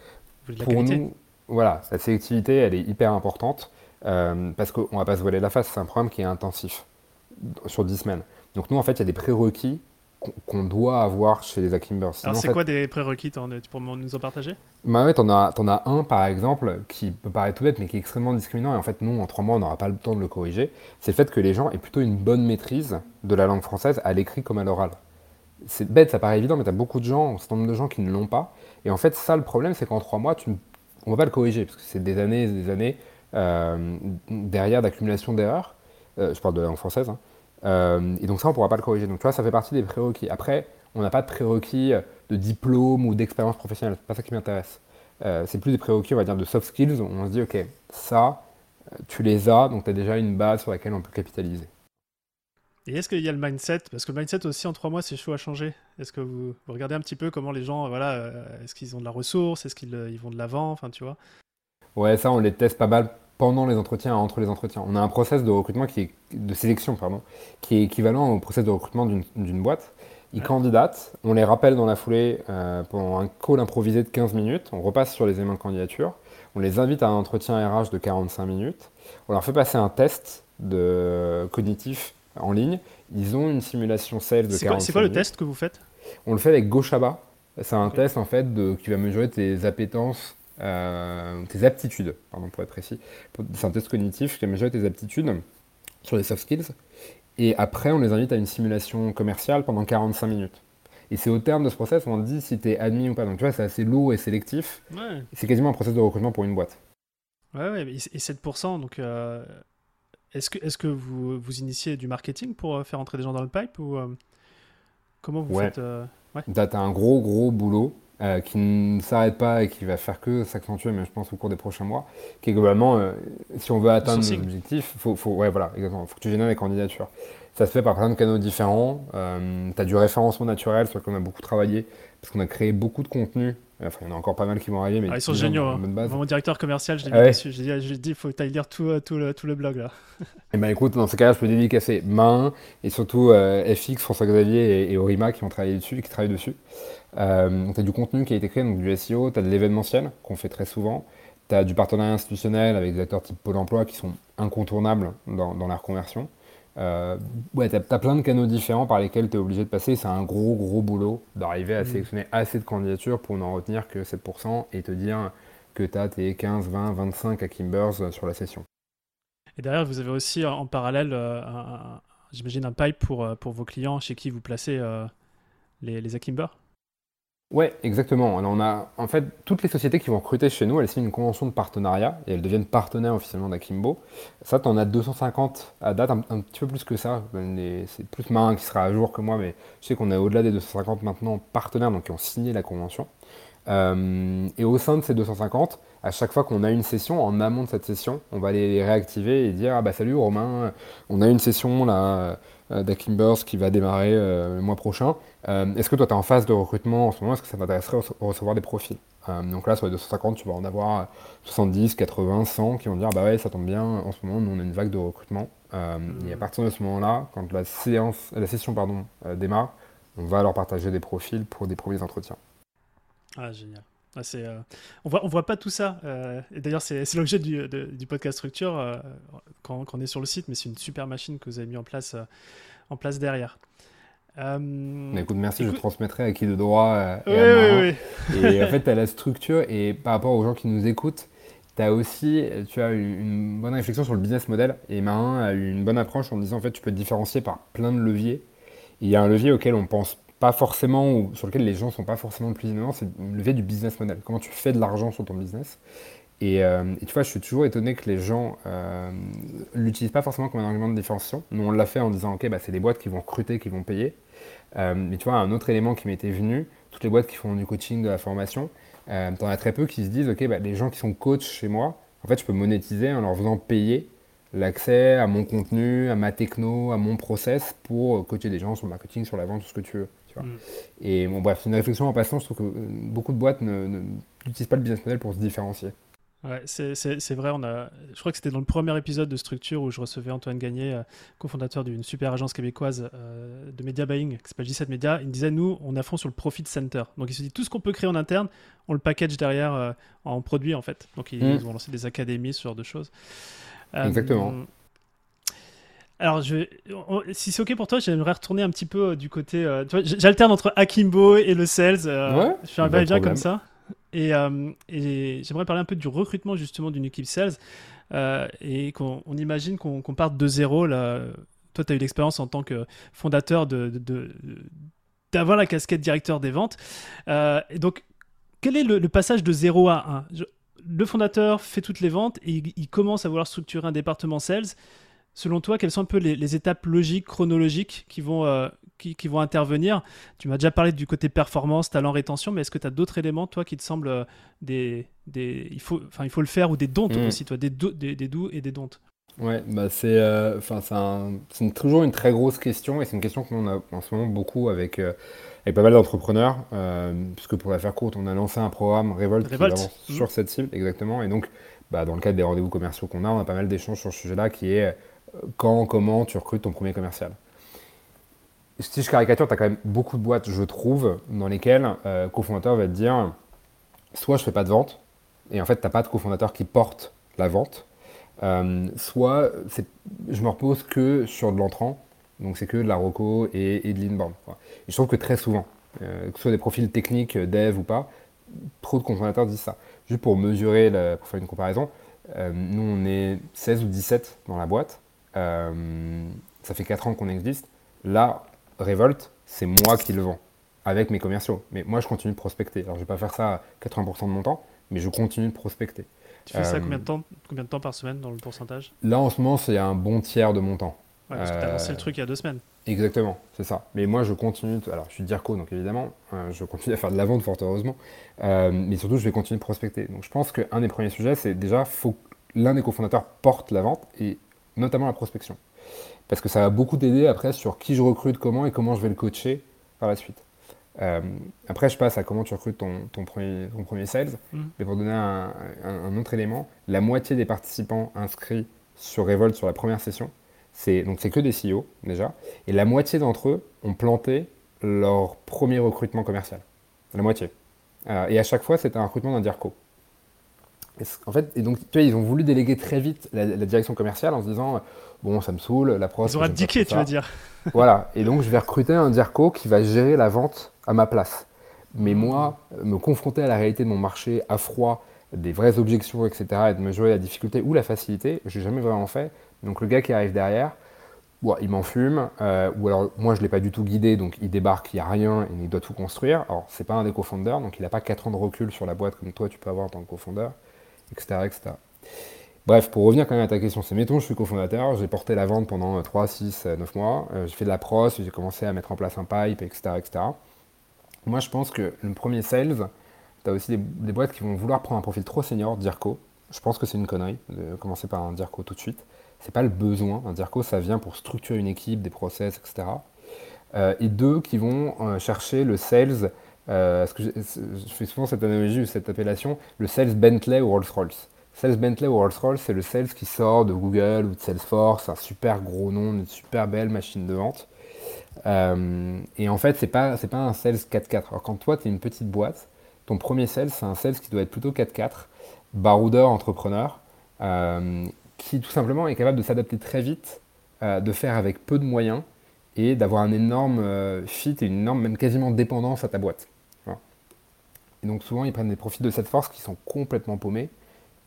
pour nous, voilà, la sélectivité, elle est hyper importante parce qu'on ne va pas se voiler la face. C'est un programme qui est intensif sur 10 semaines. Donc nous, en fait, il y a des prérequis qu'on doit avoir chez les Akimbers. Alors c'est quoi des prérequis Tu pourrais nous en partager? Bah ouais, t'en as, en as un par exemple qui peut paraître tout bête mais qui est extrêmement discriminant et en fait nous en trois mois on n'aura pas le temps de le corriger. C'est le fait que les gens aient plutôt une bonne maîtrise de la langue française à l'écrit comme à l'oral. C'est bête, ça paraît évident mais t'as beaucoup de gens, un certain nombre de gens qui ne l'ont pas. Et en fait ça le problème c'est qu'en trois mois tu, on va pas le corriger parce que c'est des années et des années euh, derrière d'accumulation d'erreurs. Euh, je parle de la langue française. Hein. Euh, et donc ça, on ne pourra pas le corriger. Donc tu vois, ça fait partie des prérequis. Après, on n'a pas de prérequis de diplôme ou d'expérience professionnelle. C'est pas ça qui m'intéresse. Euh, c'est plus des prérequis, on va dire, de soft skills. On se dit, ok, ça, tu les as, donc tu as déjà une base sur laquelle on peut capitaliser. Et est-ce qu'il y a le mindset? Parce que le mindset aussi, en trois mois, c'est chaud à changer. Est-ce que vous, regardez un petit peu comment les gens, voilà, euh, est-ce qu'ils ont de la ressource? Est-ce qu'ils ils vont de l'avant? Enfin, tu vois Ouais, ça, on les teste pas mal pendant les entretiens, entre les entretiens. On a un process de recrutement qui est, de sélection, pardon, qui est équivalent au process de recrutement d'une boîte. Ils candidatent, on les rappelle dans la foulée euh, pendant un call improvisé de 15 minutes, on repasse sur les éléments de candidature, on les invite à un entretien RH de 45 minutes, on leur fait passer un test de cognitif en ligne, ils ont une simulation sales de 45 minutes. C'est quoi le test que vous faites? On le fait avec Goshaba, c'est un test en fait de, qui va mesurer tes appétences euh, tes aptitudes, pardon, pour être précis. C'est un test cognitif qui mesure tes aptitudes sur les soft skills. Et après, on les invite à une simulation commerciale pendant 45 minutes. Et c'est au terme de ce process où on dit si tu es admis ou pas. Donc tu vois, c'est assez lourd et sélectif. C'est quasiment un process de recrutement pour une boîte. Ouais, ouais. Et 7%, donc euh, est-ce que, est que vous, vous initiez du marketing pour euh, faire entrer des gens dans le pipe ou comment vous faites ouais. Tu as un gros, gros boulot euh, qui ne s'arrête pas et qui va faire que s'accentuer, mais je pense au cours des prochains mois, qui est globalement, euh, si on veut atteindre nos objectifs, faut, faut, ouais, voilà, exactement, faut que tu génères les candidatures. Ça se fait par plein de canaux différents. Euh, tu as du référencement naturel sur lequel on a beaucoup travaillé, parce qu'on a créé beaucoup de contenu. Enfin, il y en a encore pas mal qui vont arriver. Mais ah, ils sont géniaux. Hein. Mon directeur commercial, je l'ai ah mis dessus. J'ai dit, il faut que tu ailles lire tout, tout, le, tout, le, blog là. et eh ben écoute, dans ce cas-là, je peux dédicacer Main et surtout FX, François-Xavier et, et, Orima qui ont travaillé dessus, qui travaillent dessus. Euh, tu as du contenu qui a été créé, donc du SEO, tu as de l'événementiel qu'on fait très souvent, tu as du partenariat institutionnel avec des acteurs type Pôle emploi qui sont incontournables dans, dans la reconversion. Euh, ouais, tu as, plein de canaux différents par lesquels tu es obligé de passer. C'est un gros, gros boulot d'arriver à mmh. sélectionner assez de candidatures pour n'en retenir que 7% et te dire que tu as tes 15, 20, 25 à Kimbers sur la session. Et derrière, vous avez aussi en parallèle, euh, j'imagine, un pipe pour, euh, pour vos clients chez qui vous placez les, les Akimber Ouais, exactement. Alors on a, en fait, toutes les sociétés qui vont recruter chez nous, elles signent une convention de partenariat et elles deviennent partenaires officiellement d'Akimbo. Ça, tu en as 250 à date, un, petit peu plus que ça. C'est plus Marin qui sera à jour que moi, mais je sais qu'on est au-delà des 250 maintenant partenaires, donc qui ont signé la convention. Euh, et au sein de ces 250, à chaque fois qu'on a une session, en amont de cette session, on va les réactiver et dire ah bah salut Romain, on a une session là euh, d'Akimbers qui va démarrer euh, le mois prochain. Euh, est-ce que toi, tu es en phase de recrutement en ce moment? Est-ce que ça t'intéresserait de recevoir des profils? Donc là, sur les 250, tu vas en avoir 70, 80, 100 qui vont dire Bah ouais, ça tombe bien, en ce moment, nous, on a une vague de recrutement. et à partir de ce moment-là, quand la, séance, la session pardon, démarre, on va leur partager des profils pour des premiers entretiens. Ah, génial. Ah, on voit, on voit pas tout ça. et d'ailleurs, c'est l'objet du, du, podcast Structure quand, quand, on est sur le site, mais c'est une super machine que vous avez mis en place, en place derrière. Euh, écoute, merci, je transmettrai à qui de droit euh, et Et en fait, tu as la structure et par rapport aux gens qui nous écoutent, tu as aussi tu as une bonne réflexion sur le business model. Et Marin a eu une bonne approche en disant en fait, tu peux te différencier par plein de leviers. il y a un levier auquel on pense pas forcément ou sur lequel les gens sont pas forcément le plus innovants, c'est le levier du business model. Comment tu fais de l'argent sur ton business. Euh, et, tu vois, je suis toujours étonné que les gens euh, l'utilisent pas forcément comme un argument de différenciation. Nous, on l'a fait en disant, ok, bah, c'est des boîtes qui vont recruter, qui vont payer. Euh, mais tu vois, un autre élément qui m'était venu, toutes les boîtes qui font du coaching, de la formation, euh, tu en as très peu qui se disent, ok, bah, les gens qui sont coachs chez moi, en fait, je peux monétiser en leur faisant payer l'accès à mon contenu, à ma techno, à mon process pour coacher des gens sur le marketing, sur la vente, tout ce que tu veux. Tu vois. Mm. Et bon, bref, c'est une réflexion en passant. Je trouve que beaucoup de boîtes n'utilisent pas le business model pour se différencier. Ouais, c'est vrai. On a, je crois que c'était dans le premier épisode de Structure où je recevais Antoine Gagné, euh, cofondateur d'une super agence québécoise euh, de média buying qui s'appelle J7 Media. Il me disait Nous, on a fond sur le profit center. Donc il se dit Tout ce qu'on peut créer en interne, on le package derrière euh, en produit en fait. Donc ils, mm. ont lancé des académies, ce genre de choses. Exactement. Alors, je, si c'est OK pour toi, j'aimerais retourner un petit peu du côté. J'alterne entre Akimbo et le sales. ouais, je suis un bien comme ça. Euh, et, j'aimerais parler un peu du recrutement justement d'une équipe sales euh, et qu'on imagine qu'on parte de zéro. Là. Toi, tu as eu l'expérience en tant que fondateur de, d'avoir la casquette directeur des ventes. Euh, et donc, quel est le, passage de 0 à 1 Le fondateur fait toutes les ventes et il, commence à vouloir structurer un département sales. Selon toi, quelles sont un peu les, étapes logiques, chronologiques qui vont, qui, vont intervenir? Tu m'as déjà parlé du côté performance, talent, rétention, mais est-ce que tu as d'autres éléments, toi, qui te semblent euh, des, des il, faut, il faut le faire ou des dons mm. aussi, toi, des, des, des doux et des dons Ouais, bah c'est euh, enfin c'est toujours une très grosse question et c'est une question qu'on a en ce moment beaucoup avec, euh, avec pas mal d'entrepreneurs, puisque pour la faire courte, on a lancé un programme Revolt, Qui sur cette cible, exactement. Et donc, bah, dans le cadre des rendez-vous commerciaux qu'on a, on a pas mal d'échanges sur ce sujet-là qui est quand, comment tu recrutes ton premier commercial si je caricature, tu as quand même beaucoup de boîtes, je trouve, dans lesquelles euh, cofondateur va te dire soit je fais pas de vente, et en fait, tu n'as pas de cofondateur qui porte la vente, euh, soit je me repose que sur de l'entrant, donc c'est que de la roco et, de l'inbound. Et je trouve que très souvent, euh, que ce soit des profils techniques, dev ou pas, trop de cofondateurs disent ça. Juste pour mesurer, pour faire une comparaison, nous on est 16 ou 17 dans la boîte, ça fait 4 ans qu'on existe. Là, Revolt, c'est moi qui le vends avec mes commerciaux. Mais moi, je continue de prospecter. Alors, je ne vais pas faire ça à 80% de mon temps, mais je continue de prospecter. Tu fais ça euh, combien de, temps, combien de temps par semaine dans le pourcentage? Là, en ce moment, c'est un bon tiers de mon temps. Ouais, parce que tu as lancé le truc il y a deux semaines. Exactement, c'est ça. Mais moi, je continue. Alors, je suis DIRCO, donc évidemment, euh, je continue à faire de la vente, fort heureusement. Euh, mais surtout, je vais continuer de prospecter. Donc, je pense qu'un des premiers sujets, c'est déjà, faut l'un des cofondateurs porte la vente et notamment la prospection parce que ça va beaucoup t'aider après sur qui je recrute, comment et comment je vais le coacher par la suite. Euh, après, je passe à comment tu recrutes ton, ton, premier, ton premier sales. Mm. Mais pour donner un, autre élément, la moitié des participants inscrits sur Revolt sur la première session, c'est donc c'est que des CEO déjà, et la moitié d'entre eux ont planté leur premier recrutement commercial. La moitié. Euh, et à chaque fois, c'était un recrutement d'un DIRCO. En fait, et donc, tu vois, ils ont voulu déléguer très vite la, la direction commerciale en se disant bon, ça me saule, la Ils ont abdiqué, tu vas dire. voilà, et donc je vais recruter un DIRCO qui va gérer la vente à ma place. Mais mmh. moi, me confronter à la réalité de mon marché à froid, des vraies objections, etc., et de me jouer la difficulté ou la facilité, je n'ai jamais vraiment fait. Donc le gars qui arrive derrière, bon, il m'enfume, euh, ou alors moi je ne l'ai pas du tout guidé, donc il débarque, il n'y a rien, et il doit tout construire. Alors c'est pas un des cofondeurs, donc il n'a pas 4 ans de recul sur la boîte comme toi tu peux avoir en tant que cofondeur, etc. etc. Bref, pour revenir quand même à ta question, c'est mettons, je suis cofondateur, j'ai porté la vente pendant 3, 6, 9 mois, euh, j'ai fait de la pros, j'ai commencé à mettre en place un pipe, etc. Moi, je pense que le premier sales, tu as aussi des, boîtes qui vont vouloir prendre un profil trop senior, DIRCO. Je pense que c'est une connerie de commencer par un DIRCO tout de suite. C'est pas le besoin. Un DIRCO, ça vient pour structurer une équipe, des process, etc. Euh, et deux qui vont euh, chercher le sales, ce que je, fais souvent cette analogie ou cette appellation, le sales Bentley ou Rolls-Royce. Sales Bentley ou Rolls-Royce, c'est le sales qui sort de Google ou de Salesforce, un super gros nom, une super belle machine de vente. Euh, et en fait, c'est pas, c'est pas un sales 4-4. Alors quand toi, tu es une petite boîte, ton premier sales, c'est un sales qui doit être plutôt 4-4, baroudeur, entrepreneur, euh, qui tout simplement est capable de s'adapter très vite, euh, de faire avec peu de moyens et d'avoir un énorme fit et une énorme, même quasiment dépendance à ta boîte. Et donc souvent, ils prennent des profits de cette force qui sont complètement paumés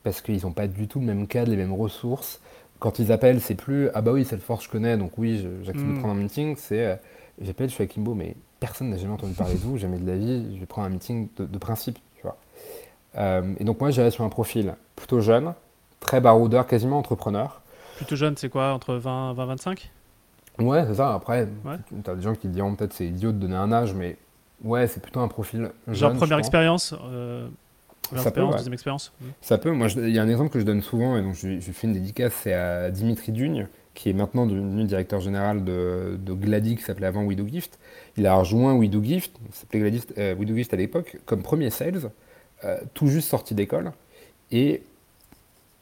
parce qu'ils n'ont pas du tout le même cadre, les mêmes ressources. Quand ils appellent, c'est plus ah bah oui, cette force je connais, donc oui, j'accepte de hmm. prendre un meeting. C'est euh, j'appelle, je suis à Kimbo, mais personne n'a jamais entendu parler de vous, jamais de la vie, je vais prendre un meeting de, principe, tu vois. Euh, et donc moi, j'irais sur un profil plutôt jeune, très baroudeur, quasiment entrepreneur. Plutôt jeune, c'est quoi, entre 20 20 25 Ouais, c'est ça. Après, tu as des gens qui diront peut-être c'est idiot de donner un âge, mais ouais, c'est plutôt un profil jeune. Genre première expérience euh, ça peut, deuxième expérience Ça peut. Moi, il y a un exemple que je donne souvent, et donc je, je fais une dédicace, c'est à Dimitri Dugne, qui est maintenant devenu directeur général de, de Glady, qui s'appelait avant WidowGift. Il a rejoint WidowGift, s'appelait Glady, euh, WidowGift à l'époque, comme premier sales, euh, tout juste sorti d'école. Et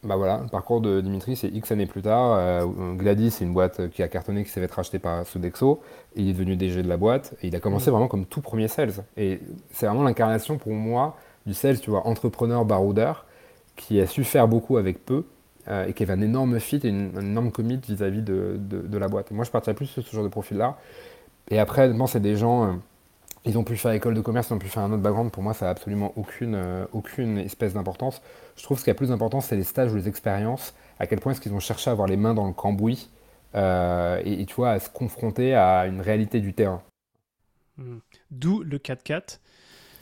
bah voilà, le parcours de Dimitri, c'est X années plus tard. Euh, Gladys, c'est une boîte qui a cartonné, qui s'est fait racheter par Sodexo. Et il est devenu DG de la boîte. Et il a commencé mm. vraiment comme tout premier sales. Et c'est vraiment l'incarnation pour moi du sales, tu vois, entrepreneur baroudeur, qui a su faire beaucoup avec peu. Euh, et qui avait un énorme fit et une, un énorme commit vis-à-vis de, de, la boîte. Et moi, je partirais plus sur ce genre de profil-là. Et après, c'est des gens euh, ils ont pu faire école de commerce, ils ont pu faire un autre background. Pour moi, ça n'a absolument aucune, euh, aucune espèce d'importance. Je trouve que ce qui a plus d'importance, c'est les stages ou les expériences. À quel point est-ce qu'ils ont cherché à avoir les mains dans le cambouis euh, et, tu vois, à se confronter à une réalité du terrain. Hmm. D'où le 4x4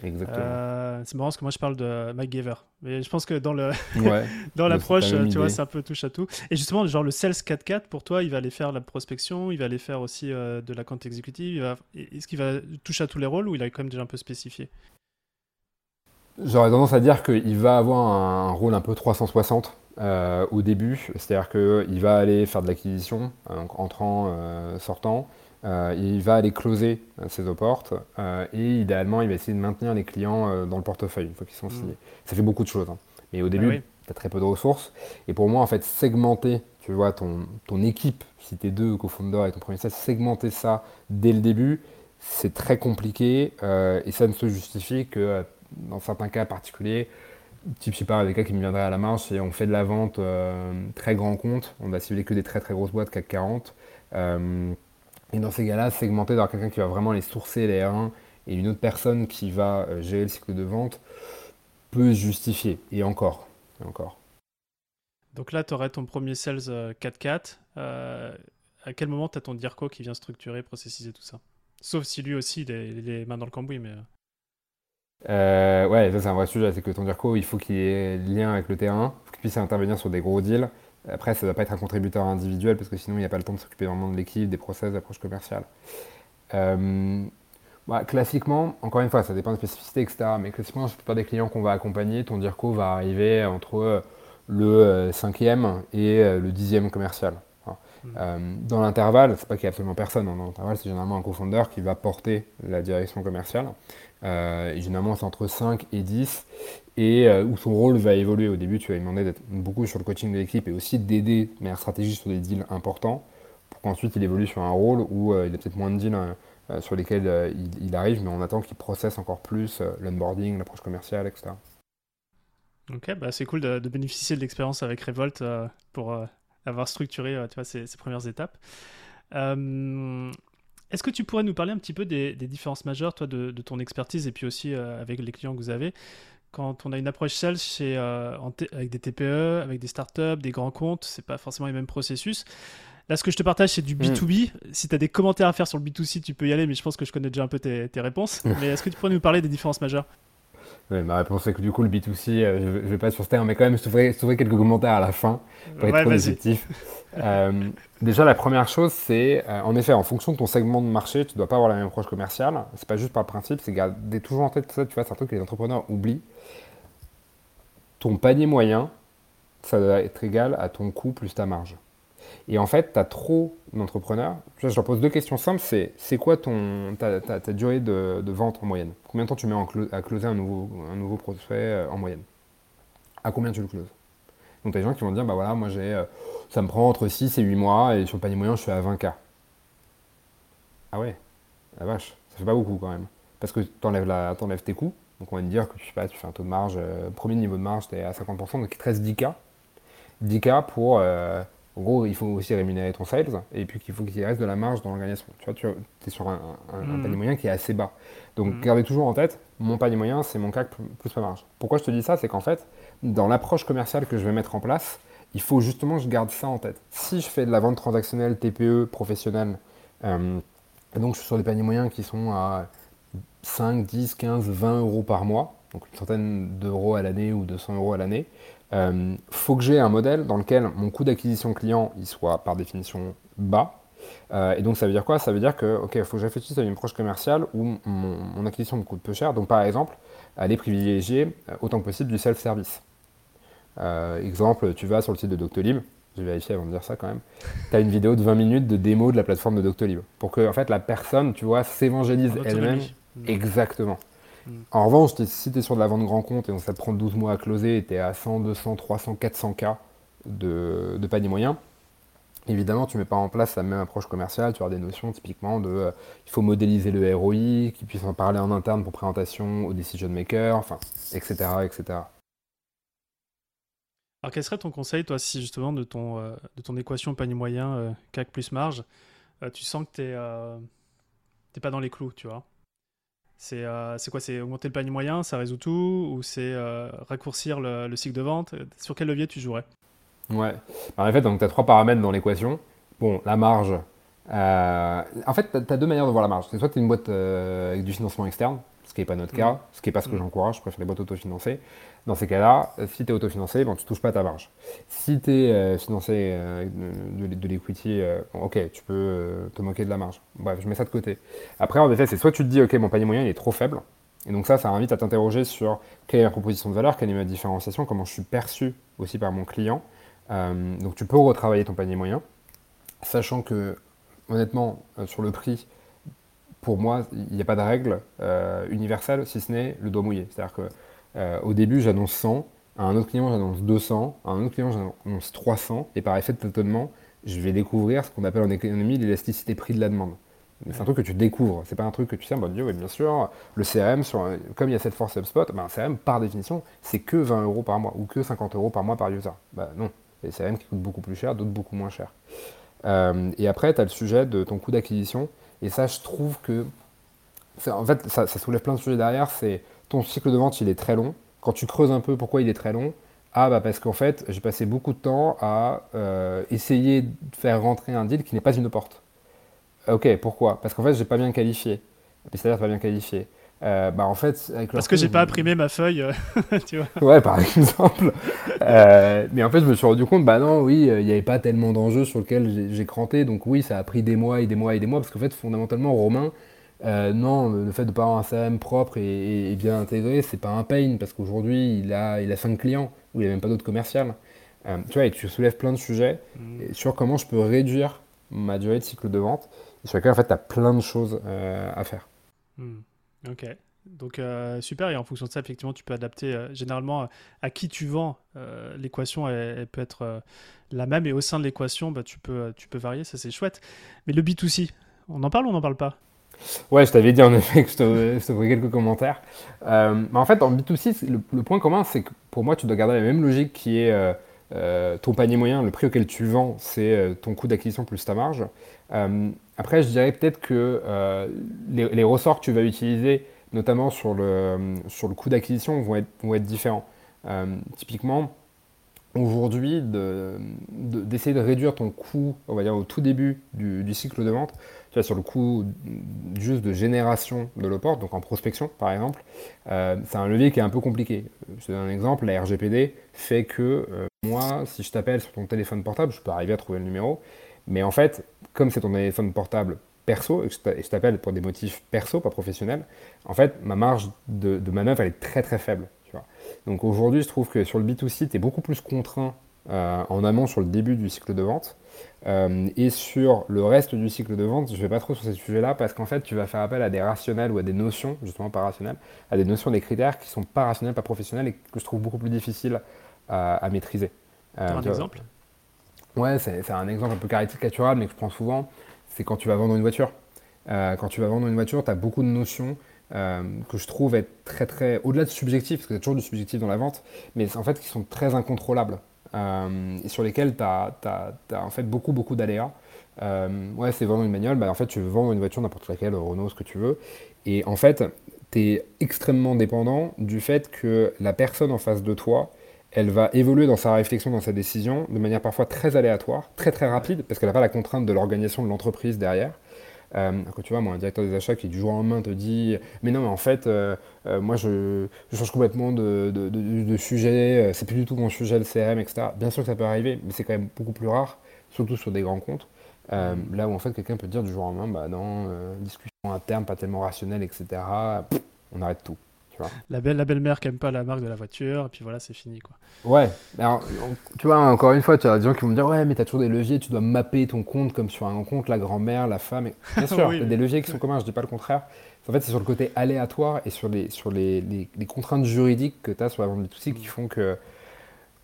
Exactement. Euh, c'est marrant parce que moi je parle de MacGyver. Mais je pense que dans le dans l'approche, tu vois, c'est un peu touche à tout. Et justement, genre le Sales 4.4, pour toi, il va aller faire la prospection, il va aller faire aussi euh, de la compte exécutive. Va... Est-ce qu'il va toucher à tous les rôles ou il a quand même déjà un peu spécifié? J'aurais tendance à dire qu'il va avoir un rôle un peu 360 euh, au début. C'est-à-dire qu'il va aller faire de l'acquisition, entrant, sortant. Euh, il va aller closer euh, ses opportes euh, et idéalement, il va essayer de maintenir les clients dans le portefeuille une fois qu'ils sont mm. signés. Ça fait beaucoup de choses. Hein. Mais au début, ah tu as très peu de ressources. Et pour moi, en fait, segmenter, tu vois, ton, ton équipe, si tu es deux co-founders et ton premier sales, segmenter ça dès le début, c'est très compliqué et ça ne se justifie que dans certains cas particuliers. Type, je sais pas, des cas qui me viendraient à la marge, c'est on fait de la vente très grand compte, on va cibler que des très très grosses boîtes CAC 40. Et dans ces cas-là, segmenter dans quelqu'un qui va vraiment les sourcer les R1 et une autre personne qui va euh, gérer le cycle de vente peut se justifier. Et encore. Et encore. Donc là, tu aurais ton premier sales 4-4. Euh, euh, à quel moment tu as ton DIRCO qui vient structurer, processiser tout ça? Sauf si lui aussi, il est, les mains dans le cambouis. Mais... ouais, ça c'est un vrai sujet. C'est que ton DIRCO, il faut qu'il ait lien avec le terrain, il faut qu'il puisse intervenir sur des gros deals. Après, ça ne doit pas être un contributeur individuel parce que sinon, il n'y a pas le temps de s'occuper vraiment de l'équipe, des process, d'approche commerciale. Euh, bah, classiquement, encore une fois, ça dépend des spécificités, etc. Mais classiquement, la plupart des clients qu'on va accompagner, ton DIRCO va arriver entre euh, le euh, cinquième et le dixième commercial. Mmh. dans l'intervalle, c'est pas qu'il n'y a absolument personne. Hein. Dans l'intervalle, c'est généralement un co-founder qui va porter la direction commerciale. Et généralement, c'est entre 5 et 10 et euh, où son rôle va évoluer. Au début, tu vas lui demander d'être beaucoup sur le coaching de l'équipe et aussi d'aider de manière stratégique sur des deals importants pour qu'ensuite il évolue sur un rôle où euh, il a peut-être moins de deals euh, sur lesquels il, arrive, mais on attend qu'il processe encore plus l'onboarding, l'approche commerciale, etc. Ok, bah c'est cool de, bénéficier de l'expérience avec Revolt pour avoir structuré tu vois, ces, premières étapes. Est-ce que tu pourrais nous parler un petit peu des, différences majeures, toi, de, de, ton expertise et puis aussi avec les clients que vous avez? Quand on a une approche sales chez, euh, avec des TPE, avec des startups, des grands comptes, c'est pas forcément les mêmes processus. Là, ce que je te partage, c'est du B2B. Hmm. Si tu as des commentaires à faire sur le B2C, tu peux y aller, mais je pense que je connais déjà un peu tes, réponses. mais est-ce que tu pourrais nous parler des différences majeures? Oui, ma réponse est que du coup, le B2C, euh, je, vais pas être sur ce terme, mais quand même, je trouverai quelques commentaires à la fin pour être positif. Euh, déjà, la première chose, c'est, en effet, en fonction de ton segment de marché, tu dois pas avoir la même approche commerciale. C'est pas juste par principe, c'est garder toujours en tête ça, tu vois, c'est un truc que les entrepreneurs oublient ton panier moyen, ça doit être égal à ton coût plus ta marge. Et en fait, tu as trop d'entrepreneurs. Je leur pose deux questions simples. C'est, c'est quoi ton, ta, durée de, vente en moyenne? Combien de temps tu mets à closer un nouveau, un nouveau prospect euh, en moyenne? À combien tu le closes? Donc, tu as des gens qui vont dire, bah voilà, moi, j'ai, euh, ça me prend entre 6 et 8 mois, et sur le panier moyen, je suis à 20K. Ah ouais, la vache, ça fait pas beaucoup quand même. Parce que tu enlèves tes coûts, donc on va dire que tu, pas, tu fais un taux de marge, euh, premier niveau de marge, tu es à 50%, donc il te reste 10K. 10K pour, en gros, il faut aussi rémunérer ton sales, et puis qu'il faut qu'il reste de la marge dans l'organisation. Tu vois, tu es sur un, hmm. panier moyen qui est assez bas. Donc hmm. gardez toujours en tête, mon panier moyen, c'est mon CAC plus ma marge. Pourquoi je te dis ça? C'est qu'en fait, dans l'approche commerciale que je vais mettre en place, il faut justement que je garde ça en tête. Si je fais de la vente transactionnelle TPE professionnelle, euh, donc je suis sur des paniers moyens qui sont à 5, 10, 15, 20 euros par mois, donc une centaine d'euros à l'année ou 200 euros à l'année, euh, faut que j'ai un modèle dans lequel mon coût d'acquisition client il soit par définition bas. Euh, et donc ça veut dire quoi? Ça veut dire que ok, faut que je réfléchisse à une approche commerciale où mon, acquisition me coûte peu cher. Donc par exemple, aller privilégier euh, autant que possible du self-service. exemple, tu vas sur le site de Doctolib, je vais vérifier avant de dire ça quand même, tu as une vidéo de 20 minutes de démo de la plateforme de Doctolib. Pour que en fait, la personne, tu vois, s'évangélise elle-même. Exactement. En revanche, si tu es sur de la vente grand compte et ça te prend 12 mois à closer et tu es à 100, 200, 300, 400 k de, de panier moyen, Évidemment, tu ne mets pas en place la même approche commerciale, tu as des notions typiquement de euh, il faut modéliser le ROI, qu'il puisse en parler en interne pour présentation aux decision makers, enfin, etc., etc. Alors quel serait ton conseil, toi, si justement de ton, euh, de ton équation panier moyen, euh, CAC plus marge, tu sens que tu n'es pas dans les clous, tu vois? C'est quoi C'est augmenter le panier moyen, ça résout tout Ou c'est raccourcir le, le, cycle de vente? Sur quel levier tu jouerais? Ouais. Bah, en fait, tu as trois paramètres dans l'équation. Bon, la marge. Euh, en fait, tu as deux manières de voir la marge. Soit tu es une boîte euh, avec du financement externe, ce qui n'est pas notre cas, mm. ce qui n'est pas ce que mm. j'encourage, je préfère les boîtes autofinancées. Dans ces cas-là, si tu es autofinancé, bon, tu ne touches pas ta marge. Si tu es euh, financé de, de l'equity, ok, tu peux te moquer de la marge. Bref, je mets ça de côté. Après, en effet, c'est soit tu te dis, ok, mon panier moyen il est trop faible, et donc ça, ça invite à t'interroger sur quelle est ma proposition de valeur, quelle est ma différenciation, comment je suis perçu aussi par mon client. Euh, donc tu peux retravailler ton panier moyen, sachant que honnêtement, euh, sur le prix, pour moi, il n'y a pas de règle euh, universelle si ce n'est le doigt mouillé. C'est-à-dire qu'au début, j'annonce 100, à un autre client, j'annonce 200, à un autre client, j'annonce 300, et par effet de tâtonnement, je vais découvrir ce qu'on appelle en économie l'élasticité prix de la demande. C'est un truc que tu découvres, c'est pas un truc que tu sais, bon Dieu, oui, bien sûr, le CRM, comme il y a cette force HubSpot, ben, un CRM, par définition, c'est que 20 euros par mois ou que 50 euros par mois par user. Ben, non, des CRM qui coûtent beaucoup plus cher, d'autres beaucoup moins cher. Euh, et après, tu as le sujet de ton coût d'acquisition. Et ça, je trouve que. En fait, ça, soulève plein de sujets derrière. C'est ton cycle de vente, il est très long. Quand tu creuses un peu pourquoi il est très long, ah, bah parce qu'en fait, j'ai passé beaucoup de temps à euh, essayer de faire rentrer un deal qui n'est pas une porte. Ok, pourquoi? Parce qu'en fait, j'ai pas bien qualifié. C'est-à-dire pas bien qualifié. Euh, bah en fait, Parce que j'ai pas imprimé ma feuille, euh, tu vois. Ouais, par exemple. Euh, mais en fait, je me suis rendu compte, bah non, oui, il n'y avait pas tellement d'enjeux sur lesquels j'ai cranté. Donc oui, ça a pris des mois et des mois et des mois. Parce qu'en fait, fondamentalement, Romain, non, le fait de pas avoir un CRM propre et, bien intégré, c'est pas un pain. Parce qu'aujourd'hui, il a, il a 5 clients, où il n'y a même pas d'autres commerciales. tu vois, et tu soulèves plein de sujets mm. sur comment je peux réduire ma durée de cycle de vente. Et sur lesquels, en fait, tu as plein de choses à faire. Mm. Ok. Donc euh, super, et en fonction de ça, effectivement, tu peux adapter euh, généralement euh, à qui tu vends. l'équation, elle, peut être la même, et au sein de l'équation, bah, tu, peux, tu peux varier, ça c'est chouette. Mais le B2C, on en parle ou on n'en parle pas? Ouais, je t'avais dit en effet que je te, ferais quelques commentaires. mais en fait, en B2C, le, point commun, c'est que pour moi, tu dois garder la même logique qui est ton panier moyen, le prix auquel tu vends, c'est ton coût d'acquisition plus ta marge. Après, je dirais peut-être que euh, les, ressorts que tu vas utiliser, notamment sur le, sur le coût d'acquisition, vont être, différents. Euh, typiquement, aujourd'hui, d'essayer de, réduire ton coût, on va dire au tout début du, cycle de vente, sur le coût juste de génération de l'oport, donc en prospection par exemple, euh, c'est un levier qui est un peu compliqué. Je te donne un exemple, la RGPD fait que moi, si je t'appelle sur ton téléphone portable, je peux arriver à trouver le numéro, mais en fait, comme c'est ton téléphone portable perso, et je t'appelle pour des motifs perso, pas professionnels, en fait, ma marge de, manœuvre, elle est très très faible. Tu vois. Donc aujourd'hui, je trouve que sur le B2C, tu es beaucoup plus contraint euh, en amont sur le début du cycle de vente. Euh, et sur le reste du cycle de vente, je ne vais pas trop sur ces sujets-là parce qu'en fait, tu vas faire appel à des rationnels ou à des notions, justement pas rationnelles, à des notions, des critères qui sont pas rationnels, pas professionnels et que je trouve beaucoup plus difficiles à, maîtriser. Euh, un exemple? Ouais, c'est un exemple un peu caricatural, mais que je prends souvent. C'est quand tu vas vendre une voiture. Euh, quand tu vas vendre une voiture, tu as beaucoup de notions euh, que je trouve être très, très. Au-delà de subjectif, parce y a toujours du subjectif dans la vente, mais en fait qui sont très incontrôlables euh, et sur lesquels tu as, en fait beaucoup, beaucoup d'aléas. ouais, c'est vendre une bagnole, bah, en fait, tu veux vendre une voiture, n'importe laquelle, Renault, ce que tu veux. Et en fait, tu es extrêmement dépendant du fait que la personne en face de toi elle va évoluer dans sa réflexion, dans sa décision, de manière parfois très aléatoire, très très rapide, parce qu'elle n'a pas la contrainte de l'organisation de l'entreprise derrière. Euh, quand tu vois, moi, un directeur des achats qui du jour au lendemain te dit Mais non, mais en fait, euh, euh, moi, je, change complètement de, sujet, c'est plus du tout mon sujet, le CRM, etc. Bien sûr que ça peut arriver, mais c'est quand même beaucoup plus rare, surtout sur des grands comptes. là où en fait, quelqu'un peut dire du jour au lendemain Bah non, discussion interne, pas tellement rationnelle, etc. on arrête tout. La belle, la belle-mère qui aime pas la marque de la voiture, et puis voilà, c'est fini, quoi. Ouais. Alors, tu vois, encore une fois, tu as des gens qui vont me dire, ouais, mais tu as toujours des leviers, tu dois mapper ton compte comme sur un compte, la grand-mère, la femme. Bien sûr, il y a des leviers qui sont communs, je dis pas le contraire. En fait, c'est sur le côté aléatoire et sur les, sur les, les, contraintes juridiques que tu as sur la vente B2C qui font que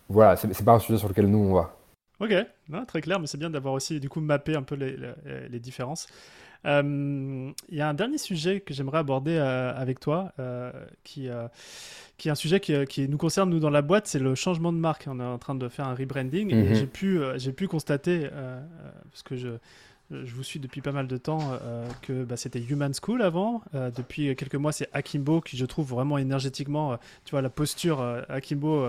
voilà, c'est pas un sujet sur lequel nous on va. Ok, non, très clair, mais c'est bien d'avoir aussi du coup mappé un peu les, les, différences. Il y a un dernier sujet que j'aimerais aborder avec toi, qui, qui est un sujet qui, qui, nous concerne nous dans la boîte, c'est le changement de marque. On est en train de faire un rebranding et mhm. j'ai pu, j'ai pu constater, parce que je, je vous suis depuis pas mal de temps, euh, que bah, c'était Human School avant. Euh, depuis quelques mois, c'est Akimbo qui, je trouve, vraiment énergétiquement, euh, tu vois, la posture Akimbo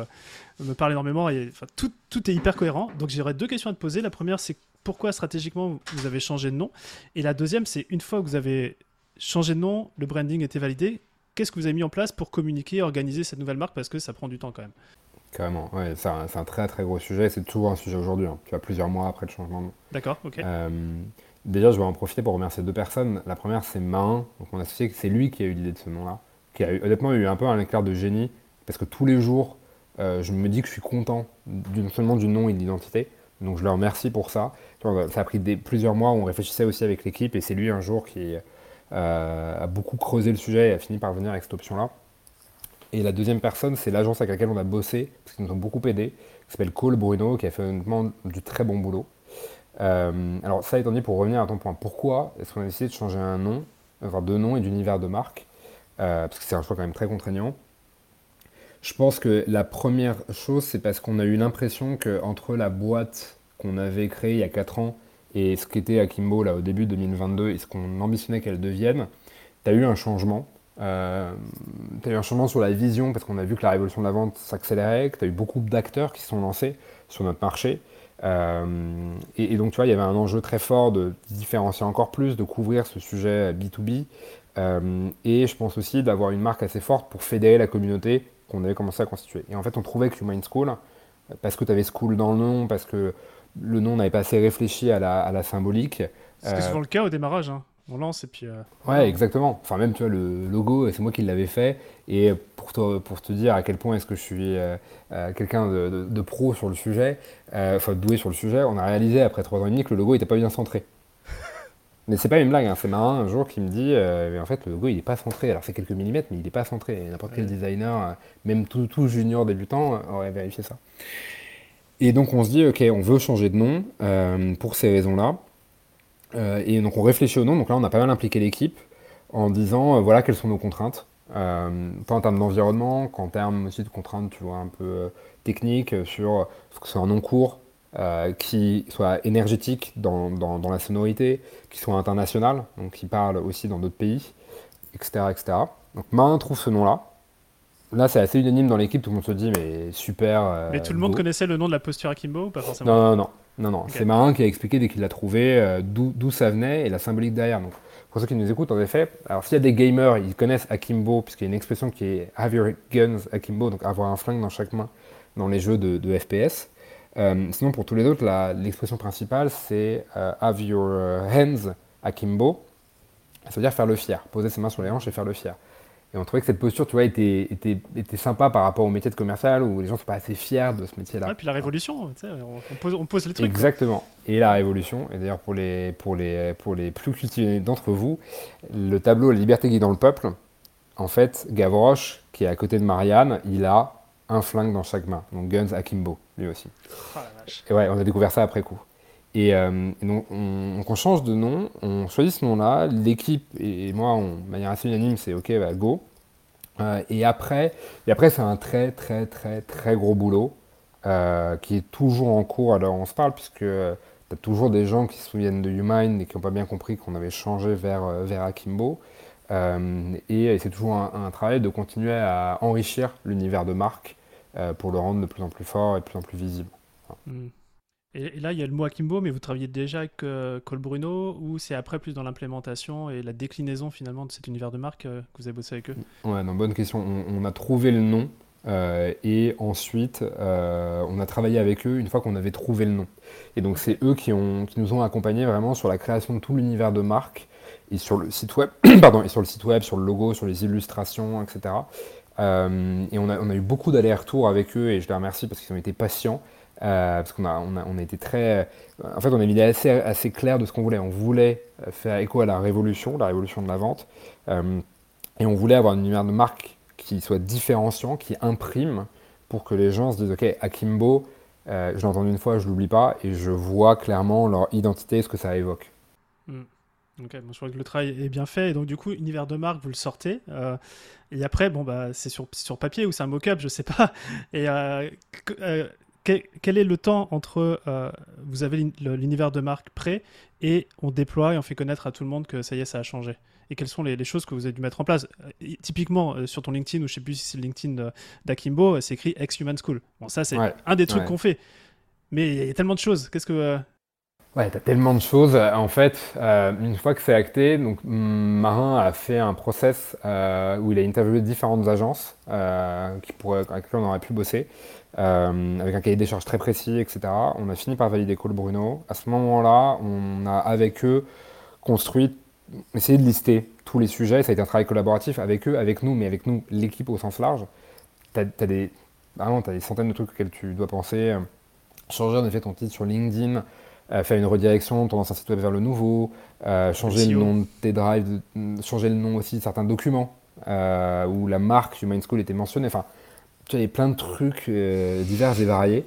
me parle énormément et tout, tout, est hyper cohérent. Donc j'aurais deux questions à te poser. La première, c'est pourquoi stratégiquement vous avez changé de nom Et la deuxième, c'est une fois que vous avez changé de nom, le branding était validé, qu'est-ce que vous avez mis en place pour communiquer, organiser cette nouvelle marque Parce que ça prend du temps quand même? Carrément, ouais, c'est un, très très gros sujet, c'est toujours un sujet aujourd'hui, hein. tu vois, plusieurs mois après le changement de nom. D'accord, ok. Euh, déjà, je vais en profiter pour remercier deux personnes. La première, c'est Main, donc mon associé, c'est lui qui a eu l'idée de ce nom-là, qui a eu, honnêtement eu un peu un éclair de génie, parce que tous les jours, euh, je me dis que je suis content non seulement du nom et de l'identité, donc je le remercie pour ça. Ça a pris plusieurs mois, on réfléchissait aussi avec l'équipe, et c'est lui un jour qui euh, a beaucoup creusé le sujet et a fini par venir avec cette option-là. Et la deuxième personne, c'est l'agence avec laquelle on a bossé, parce qu'ils nous ont beaucoup aidé, qui s'appelle Cole Bruno, qui a fait honnêtement du très bon boulot. Euh, alors ça étant dit, pour revenir à ton point, pourquoi est-ce qu'on a décidé de changer un nom, enfin deux noms et d'univers de marque? Euh, Parce que c'est un choix quand même très contraignant. Je pense que la première chose, c'est parce qu'on a eu l'impression qu'entre la boîte qu'on avait créée il y a 4 ans et ce qu'était Akimbo là, au début de 2022 et ce qu'on ambitionnait qu'elle devienne, tu as eu un changement. Euh, tu as eu un changement sur la vision parce qu'on a vu que la révolution de la vente s'accélérait, que tu as eu beaucoup d'acteurs qui se sont lancés sur notre marché. Euh, et, donc, tu vois, il y avait un enjeu très fort de différencier encore plus, de couvrir ce sujet B2B. Euh, et je pense aussi d'avoir une marque assez forte pour fédérer la communauté qu'on avait commencé à constituer. Et en fait, on trouvait que Human School, parce que tu avais School dans le nom, parce que le nom n'avait pas assez réfléchi à la, à la symbolique. C'était souvent le cas au démarrage. Hein on lance et puis. Euh, ouais, exactement. Enfin, même, tu vois, le logo, c'est moi qui l'avais fait. Et pour te, pour te dire à quel point est-ce que je suis euh, euh, quelqu'un de, pro sur le sujet, enfin, doué sur le sujet, on a réalisé après trois ans et demi que le logo n'était pas bien centré. Mais c'est pas une blague, hein. c'est marrant un jour qui me dit, mais en fait, le logo, il n'est pas centré. Alors, c'est quelques millimètres, mais il n'est pas centré. N'importe quel designer, même tout, tout, junior débutant, aurait vérifié ça. Et donc, on se dit, OK, on veut changer de nom pour ces raisons-là. Euh, et donc on réfléchit au nom. Donc là, on a pas mal impliqué l'équipe en disant euh, voilà quelles sont nos contraintes, euh, tant en termes d'environnement qu'en termes aussi de contraintes, tu vois, un peu techniques sur ce que c'est un nom court, qui soit énergétique dans, dans, la sonorité, qui soit international, donc qui parle aussi dans d'autres pays, etc., etc. Donc Main trouve ce nom-là. Là, c'est assez unanime dans l'équipe, tout le monde se dit, mais super. mais tout le monde connaissait le nom de la posture Akimbo ou pas forcément Non, non, non. Non, non, c'est Marin qui a expliqué dès qu'il l'a trouvé euh, d'où ça venait et la symbolique derrière. Donc, pour ceux qui nous écoutent, en effet, alors s'il y a des gamers, ils connaissent Akimbo, puisqu'il y a une expression qui est Have your guns Akimbo, donc avoir un flingue dans chaque main dans les jeux de, FPS. Euh, sinon, pour tous les autres, l'expression principale, c'est euh, Have your hands Akimbo. Ça veut dire faire le fier, poser ses mains sur les hanches et faire le fier. Et on trouvait que cette posture, tu vois, était, était, était sympa par rapport au métier de commercial où les gens ne sont pas assez fiers de ce métier-là. Et puis la révolution, tu sais, on, pose, on pose les trucs. Exactement. Et la révolution, et d'ailleurs pour les, pour, les, pour les plus cultivés d'entre vous, le tableau La liberté qui est dans le peuple, en fait, Gavroche, qui est à côté de Marianne, il a un flingue dans chaque main. Donc Guns Akimbo, lui aussi. Oh, la vache. Et ouais, on a découvert ça après coup. Et, euh, donc, on, change de nom, on choisit ce nom-là. L'équipe et, moi, de manière assez unanime, c'est OK, bah, go. Euh, et après, et après c'est un très, très, très, très gros boulot euh, qui est toujours en cours alors on se parle, puisque tu as toujours des gens qui se souviennent de Humind et qui n'ont pas bien compris qu'on avait changé vers, vers Akimbo. et c'est toujours un, travail de continuer à enrichir l'univers de marque pour le rendre de plus en plus fort et de plus en plus visible. Et, là, il y a le mot Akimbo, mais vous travaillez déjà avec euh, Col Bruno ou c'est après plus dans l'implémentation et la déclinaison finalement de cet univers de marque euh, que vous avez bossé avec eux? Ouais, non, bonne question. On, a trouvé le nom euh, et ensuite on a travaillé avec eux une fois qu'on avait trouvé le nom. Et donc c'est eux qui, ont, qui nous ont accompagnés vraiment sur la création de tout l'univers de marque et sur le site web, pardon, et sur le site web, sur le logo, sur les illustrations, etc. et on a, eu beaucoup d'allers-retours avec eux et je les remercie parce qu'ils ont été patients. Euh, parce qu'on a, on été très. En fait, on a une idée assez, assez claire de ce qu'on voulait. On voulait faire écho à la révolution, la révolution de la vente. Euh, et on voulait avoir un univers de marque qui soit différenciant, qui imprime pour que les gens se disent, OK, Akimbo, euh, je l'ai entendu une fois, je l'oublie pas, et je vois clairement leur identité, ce que ça évoque. Hmm. Ok, je crois que le travail est bien fait. Et donc, du coup, univers de marque, vous le sortez. Euh, et après, bon, bah, c'est sur, sur papier ou c'est un mock-up, je sais pas. Et euh, quel, est le temps entre vous avez l'univers de marque prêt et on déploie et on fait connaître à tout le monde que ça y est, ça a changé? Et quelles sont les, choses que vous avez dû mettre en place? typiquement, sur ton LinkedIn, ou je sais plus si c'est le LinkedIn d'Akimbo, c'est écrit Ex-Human School. Bon, ça, c'est un des trucs qu'on fait. Mais il y a tellement de choses. Qu'est-ce que. Ouais, t'as tellement de choses. En fait, euh, une fois que c'est acté, donc Marin a fait un process euh, où il a interviewé différentes agences euh, qui pourraient, avec lesquelles on aurait pu bosser, avec un cahier des charges très précis, etc. On a fini par valider Cole Bruno. À ce moment-là, on a avec eux construit, essayé de lister tous les sujets. Ça a été un travail collaboratif avec eux, avec nous, mais avec nous, l'équipe au sens large. T'as as des, vraiment, des centaines de trucs auxquels tu dois penser. Changer en effet ton titre sur LinkedIn euh, faire une redirection, tendance un site web vers le nouveau, euh, changer le nom de tes drives, changer le nom aussi de certains documents euh, où la marque Human School était mentionnée. Enfin, tu avais plein de trucs divers et variés.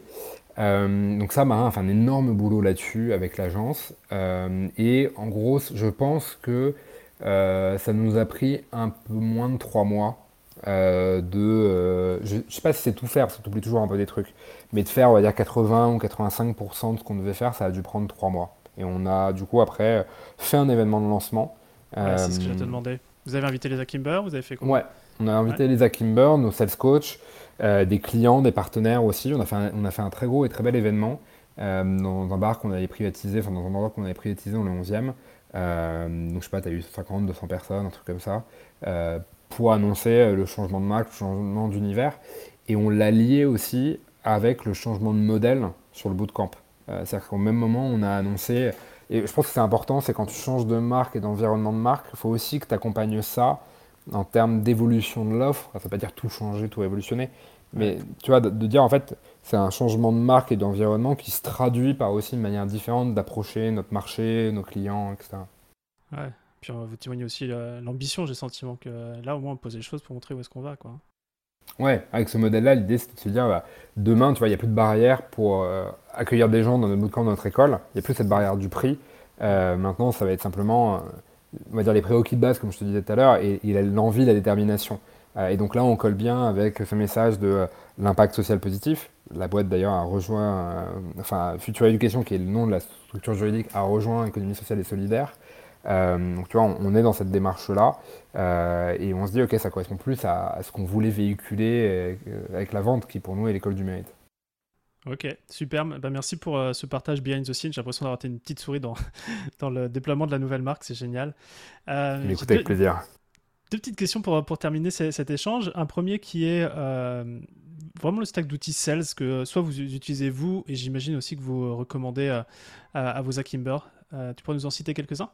donc ça, Marin a fait un énorme boulot là-dessus avec l'agence. et en gros, je pense que ça nous a pris un peu moins de trois mois euh, de, euh, je, ne sais pas si c'est tout faire, parce que tu oublies toujours un peu des trucs, mais de faire, on va dire 80 ou 85% de ce qu'on devait faire, ça a dû prendre 3 mois. Et on a du coup après fait un événement de lancement. c'est ce que je te demandais. Vous avez invité les Akimber, vous avez fait quoi Ouais, on a invité les Akimber, nos sales coach, euh, des clients, des partenaires aussi. On a fait un, on a fait un très gros et très bel événement dans un bar qu'on avait privatisé, enfin dans un endroit qu'on avait privatisé dans le 11e. donc je sais pas, tu as eu 50, 200 personnes, un truc comme ça pour annoncer euh, le changement de marque, le changement d'univers. Et on l'a lié aussi avec le changement de modèle sur le bootcamp. Euh, C'est-à-dire qu'au même moment, on a annoncé, et je pense que c'est important, c'est quand tu changes de marque et d'environnement de marque, il faut aussi que tu accompagnes ça en termes d'évolution de l'offre. Ça ne veut pas dire tout changer, tout révolutionner, mais tu vois, de, de dire en fait, c'est un changement de marque et d'environnement qui se traduit par aussi une manière différente d'approcher notre marché, nos clients, etc. Ouais. Puis vous témoignez aussi l'ambition, j'ai le sentiment que là, au moins, on pose les choses pour montrer où est-ce qu'on va. Quoi. Ouais, avec ce modèle-là, l'idée, c'est de se dire, bah, demain, tu vois, il n'y a plus de barrière pour euh, accueillir des gens dans notre bootcamp, dans notre école. Il n'y a plus cette barrière du prix. Euh, maintenant, ça va être simplement, euh, on va dire, les prérequis de base, comme je te disais tout à l'heure, et, l'envie, la détermination. et donc là, on colle bien avec ce message de l'impact social positif. La boîte, d'ailleurs, a rejoint, enfin, Future Education, qui est le nom de la structure juridique, a rejoint Économie sociale et solidaire. Euh, donc tu vois, on, est dans cette démarche-là euh, et on se dit, ok, ça correspond plus à, ce qu'on voulait véhiculer euh, avec, la vente qui pour nous est l'école du mérite. Ok, superbe. Bah, merci pour ce partage behind the scenes. J'ai l'impression d'avoir été une petite souris dans, dans le déploiement de la nouvelle marque, c'est génial. Écoute avec plaisir. Deux petites questions pour, pour terminer cet échange. Un premier qui est vraiment le stack d'outils sales que soit vous utilisez vous et j'imagine aussi que vous recommandez à, à, vos Akimber. tu pourrais nous en citer quelques-uns?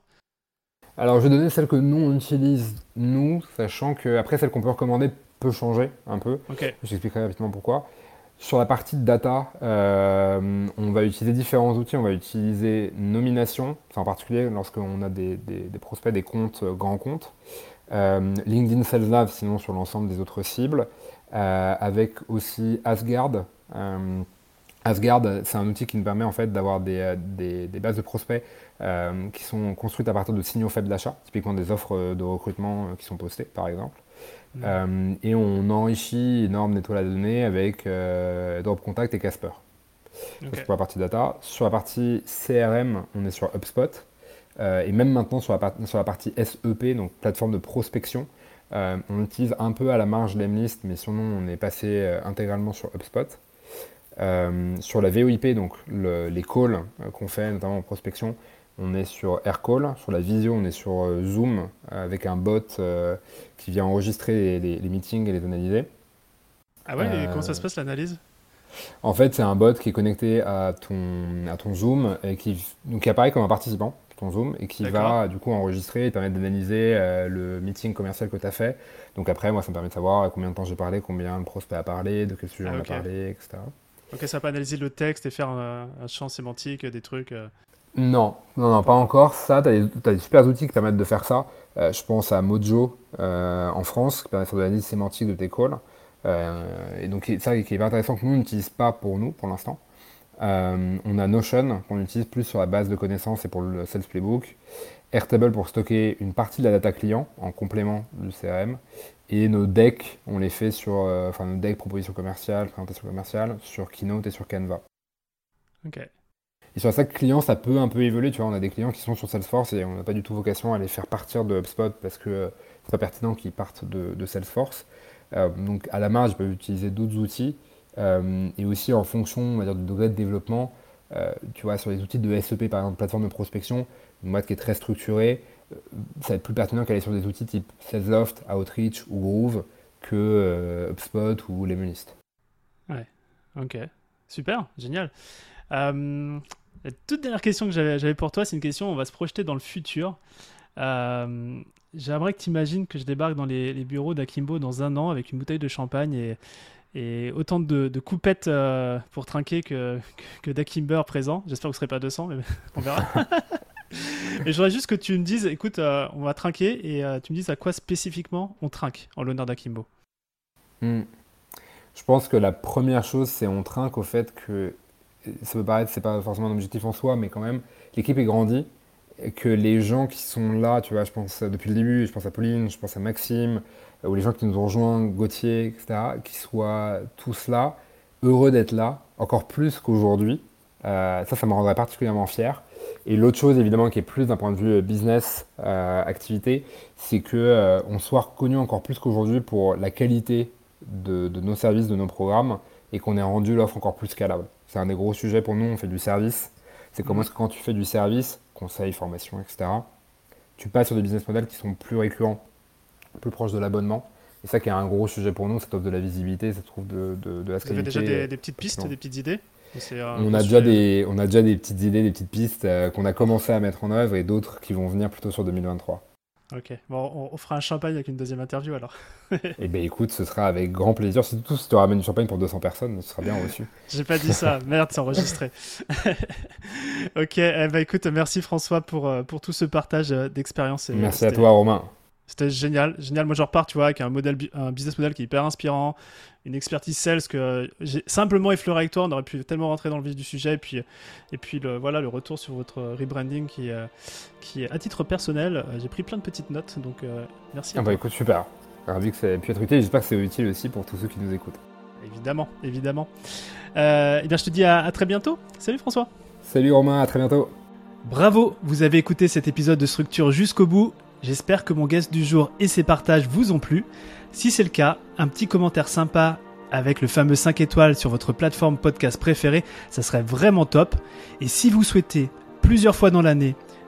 Alors, je vais donner celle que nous, on utilise, nous, sachant que après celle qu'on peut recommander peut changer un peu. Okay. Je t'expliquerai rapidement pourquoi. Sur la partie de data, euh, on va utiliser différents outils. On va utiliser nomination, en particulier lorsqu'on a des, prospects, des comptes, euh, grands comptes. Euh, LinkedIn Sales Nav, sinon sur l'ensemble des autres cibles. avec aussi Asgard. Asgard, c'est un outil qui nous permet en fait d'avoir des, bases de prospects euh, qui sont construites à partir de signaux faibles d'achat, typiquement des offres de recrutement euh, qui sont postées par exemple. Mmh. Euh, et on enrichit énorme nettoie la donnée avec Drop Contact et Casper. C'est pour la partie data. Sur la partie CRM, on est sur HubSpot. et même maintenant sur la, sur la, partie SEP, donc plateforme de prospection, on utilise un peu à la marge l'Emlist, mais sinon on est passé intégralement sur HubSpot. Sur la VOIP, donc les calls qu'on fait notamment en prospection, on est sur AirCall. Sur la visio, on est sur euh, Zoom avec un bot euh, qui vient enregistrer les, meetings et les analyser. Ah ouais, et comment ça se passe l'analyse? En fait, c'est un bot qui est connecté à ton, à ton Zoom et qui, donc, qui apparaît comme un participant ton Zoom et qui va du coup enregistrer et permettre d'analyser euh, le meeting commercial que tu as fait. Donc après, moi, ça me permet de savoir combien de temps j'ai parlé, combien le prospect a parlé, de quel sujet on a parlé, etc. Ok, ça va analyser le texte et faire un, champ sémantique, des trucs. Non, non, non, pas encore. Ça, tu as, des super outils qui permettent de faire ça. Euh, je pense à Mojo euh, en France, qui permet de faire de l'analyse sémantique de tes calls. et donc ça qui est intéressant que nous n'utilise pas pour nous pour l'instant. on a Notion qu'on utilise plus sur la base de connaissances et pour le Sales Playbook. Airtable pour stocker une partie de la data client en complément du CRM. Et nos decks, on les fait sur, enfin nos decks propositions commerciales, présentation commerciale, sur Keynote et sur Canva. Ok. Et sur ça, client, ça peut un peu évoluer. Tu vois, on a des clients qui sont sur Salesforce et on n'a pas du tout vocation à les faire partir de HubSpot parce que euh, c'est pas pertinent qu'ils partent de, Salesforce. Euh, donc à la marge, ils peuvent utiliser d'autres outils. Euh, et aussi en fonction on va dire, du degré de développement, tu vois, sur les outils de SEP, par exemple, plateforme de prospection, une boîte qui est très structurée, ça va être plus pertinent qu'aller sur des outils type Salesloft, Outreach ou Groove que HubSpot ou Lemonist. Ouais, ok. Super, génial. La toute dernière question que j'avais pour toi, c'est une question, on va se projeter dans le futur. Euh, j'aimerais que tu imagines que je débarque dans les, bureaux d'Akimbo dans un an avec une bouteille de champagne et, autant de, coupettes euh, pour trinquer que, que, d'Akimber présent. J'espère que vous ne serez pas 200, mais on verra. je voudrais juste que tu me dises, écoute, euh, on va trinquer et tu me dises à quoi spécifiquement on trinque en l'honneur d'Akimbo. Hmm. Je pense que la première chose, c'est on trinque au fait que ça peut paraître, c'est pas forcément un objectif en soi, mais quand même, l'équipe est grandie, que les gens qui sont là, tu vois, je pense depuis le début, je pense à Pauline, je pense à Maxime, euh, ou les gens qui nous ont rejoints, Gauthier, etc., qui soient tous là, heureux d'être là, encore plus qu'aujourd'hui. Euh, ça, ça me rendrait particulièrement fier. Et l'autre chose, évidemment, qui est plus d'un point de vue euh, business, activité, c'est qu'on on soit reconnu encore plus qu'aujourd'hui pour la qualité de, de, nos services, de nos programmes, et qu'on ait rendu l'offre encore plus scalable. C'est un des gros sujets pour nous, on fait du service. C'est comment est-ce que quand tu fais du service, conseil, formation, etc., tu passes sur des business models qui sont plus récurrents, plus proches de l'abonnement. Et ça qui est un gros sujet pour nous, ça offre de la visibilité, ça trouve de, de, de la scalabilité. Vous avez déjà des, petites pistes, des petites idées? On, a déjà des, on a déjà des petites idées, des petites pistes euh, qu'on a commencé à mettre en œuvre et d'autres qui vont venir plutôt sur 2023. Ok, bon, on, fera un champagne avec une deuxième interview alors. eh bien écoute, ce sera avec grand plaisir. Surtout si tu ramènes du champagne pour 200 personnes, ce sera bien reçu. J'ai pas dit ça, merde, c'est enregistré. ok, eh ben, écoute, merci François pour, euh, pour tout ce partage euh, d'expérience. Merci à toi Romain. C'était génial, génial. Moi, je repars, tu vois, avec un modèle, un business model qui est hyper inspirant, une expertise sales que j'ai simplement effleuré avec toi. On aurait pu tellement rentrer dans le vif du sujet. Et puis, et puis le, voilà, le retour sur votre rebranding qui, euh, qui est à titre personnel. Euh, j'ai pris plein de petites notes, donc euh, merci. Ah bah écoute, super. Ravi que ça ait pu être utile. J'espère que c'est utile aussi pour tous ceux qui nous écoutent. Évidemment, évidemment. Euh, et bien, je te dis à, à très bientôt. Salut François. Salut Romain, à très bientôt. Bravo, vous avez écouté cet épisode de Structure jusqu'au bout. J'espère que mon guest du jour et ses partages vous ont plu. Si c'est le cas, un petit commentaire sympa avec le fameux 5 étoiles sur votre plateforme podcast préférée, ça serait vraiment top. Et si vous souhaitez plusieurs fois dans l'année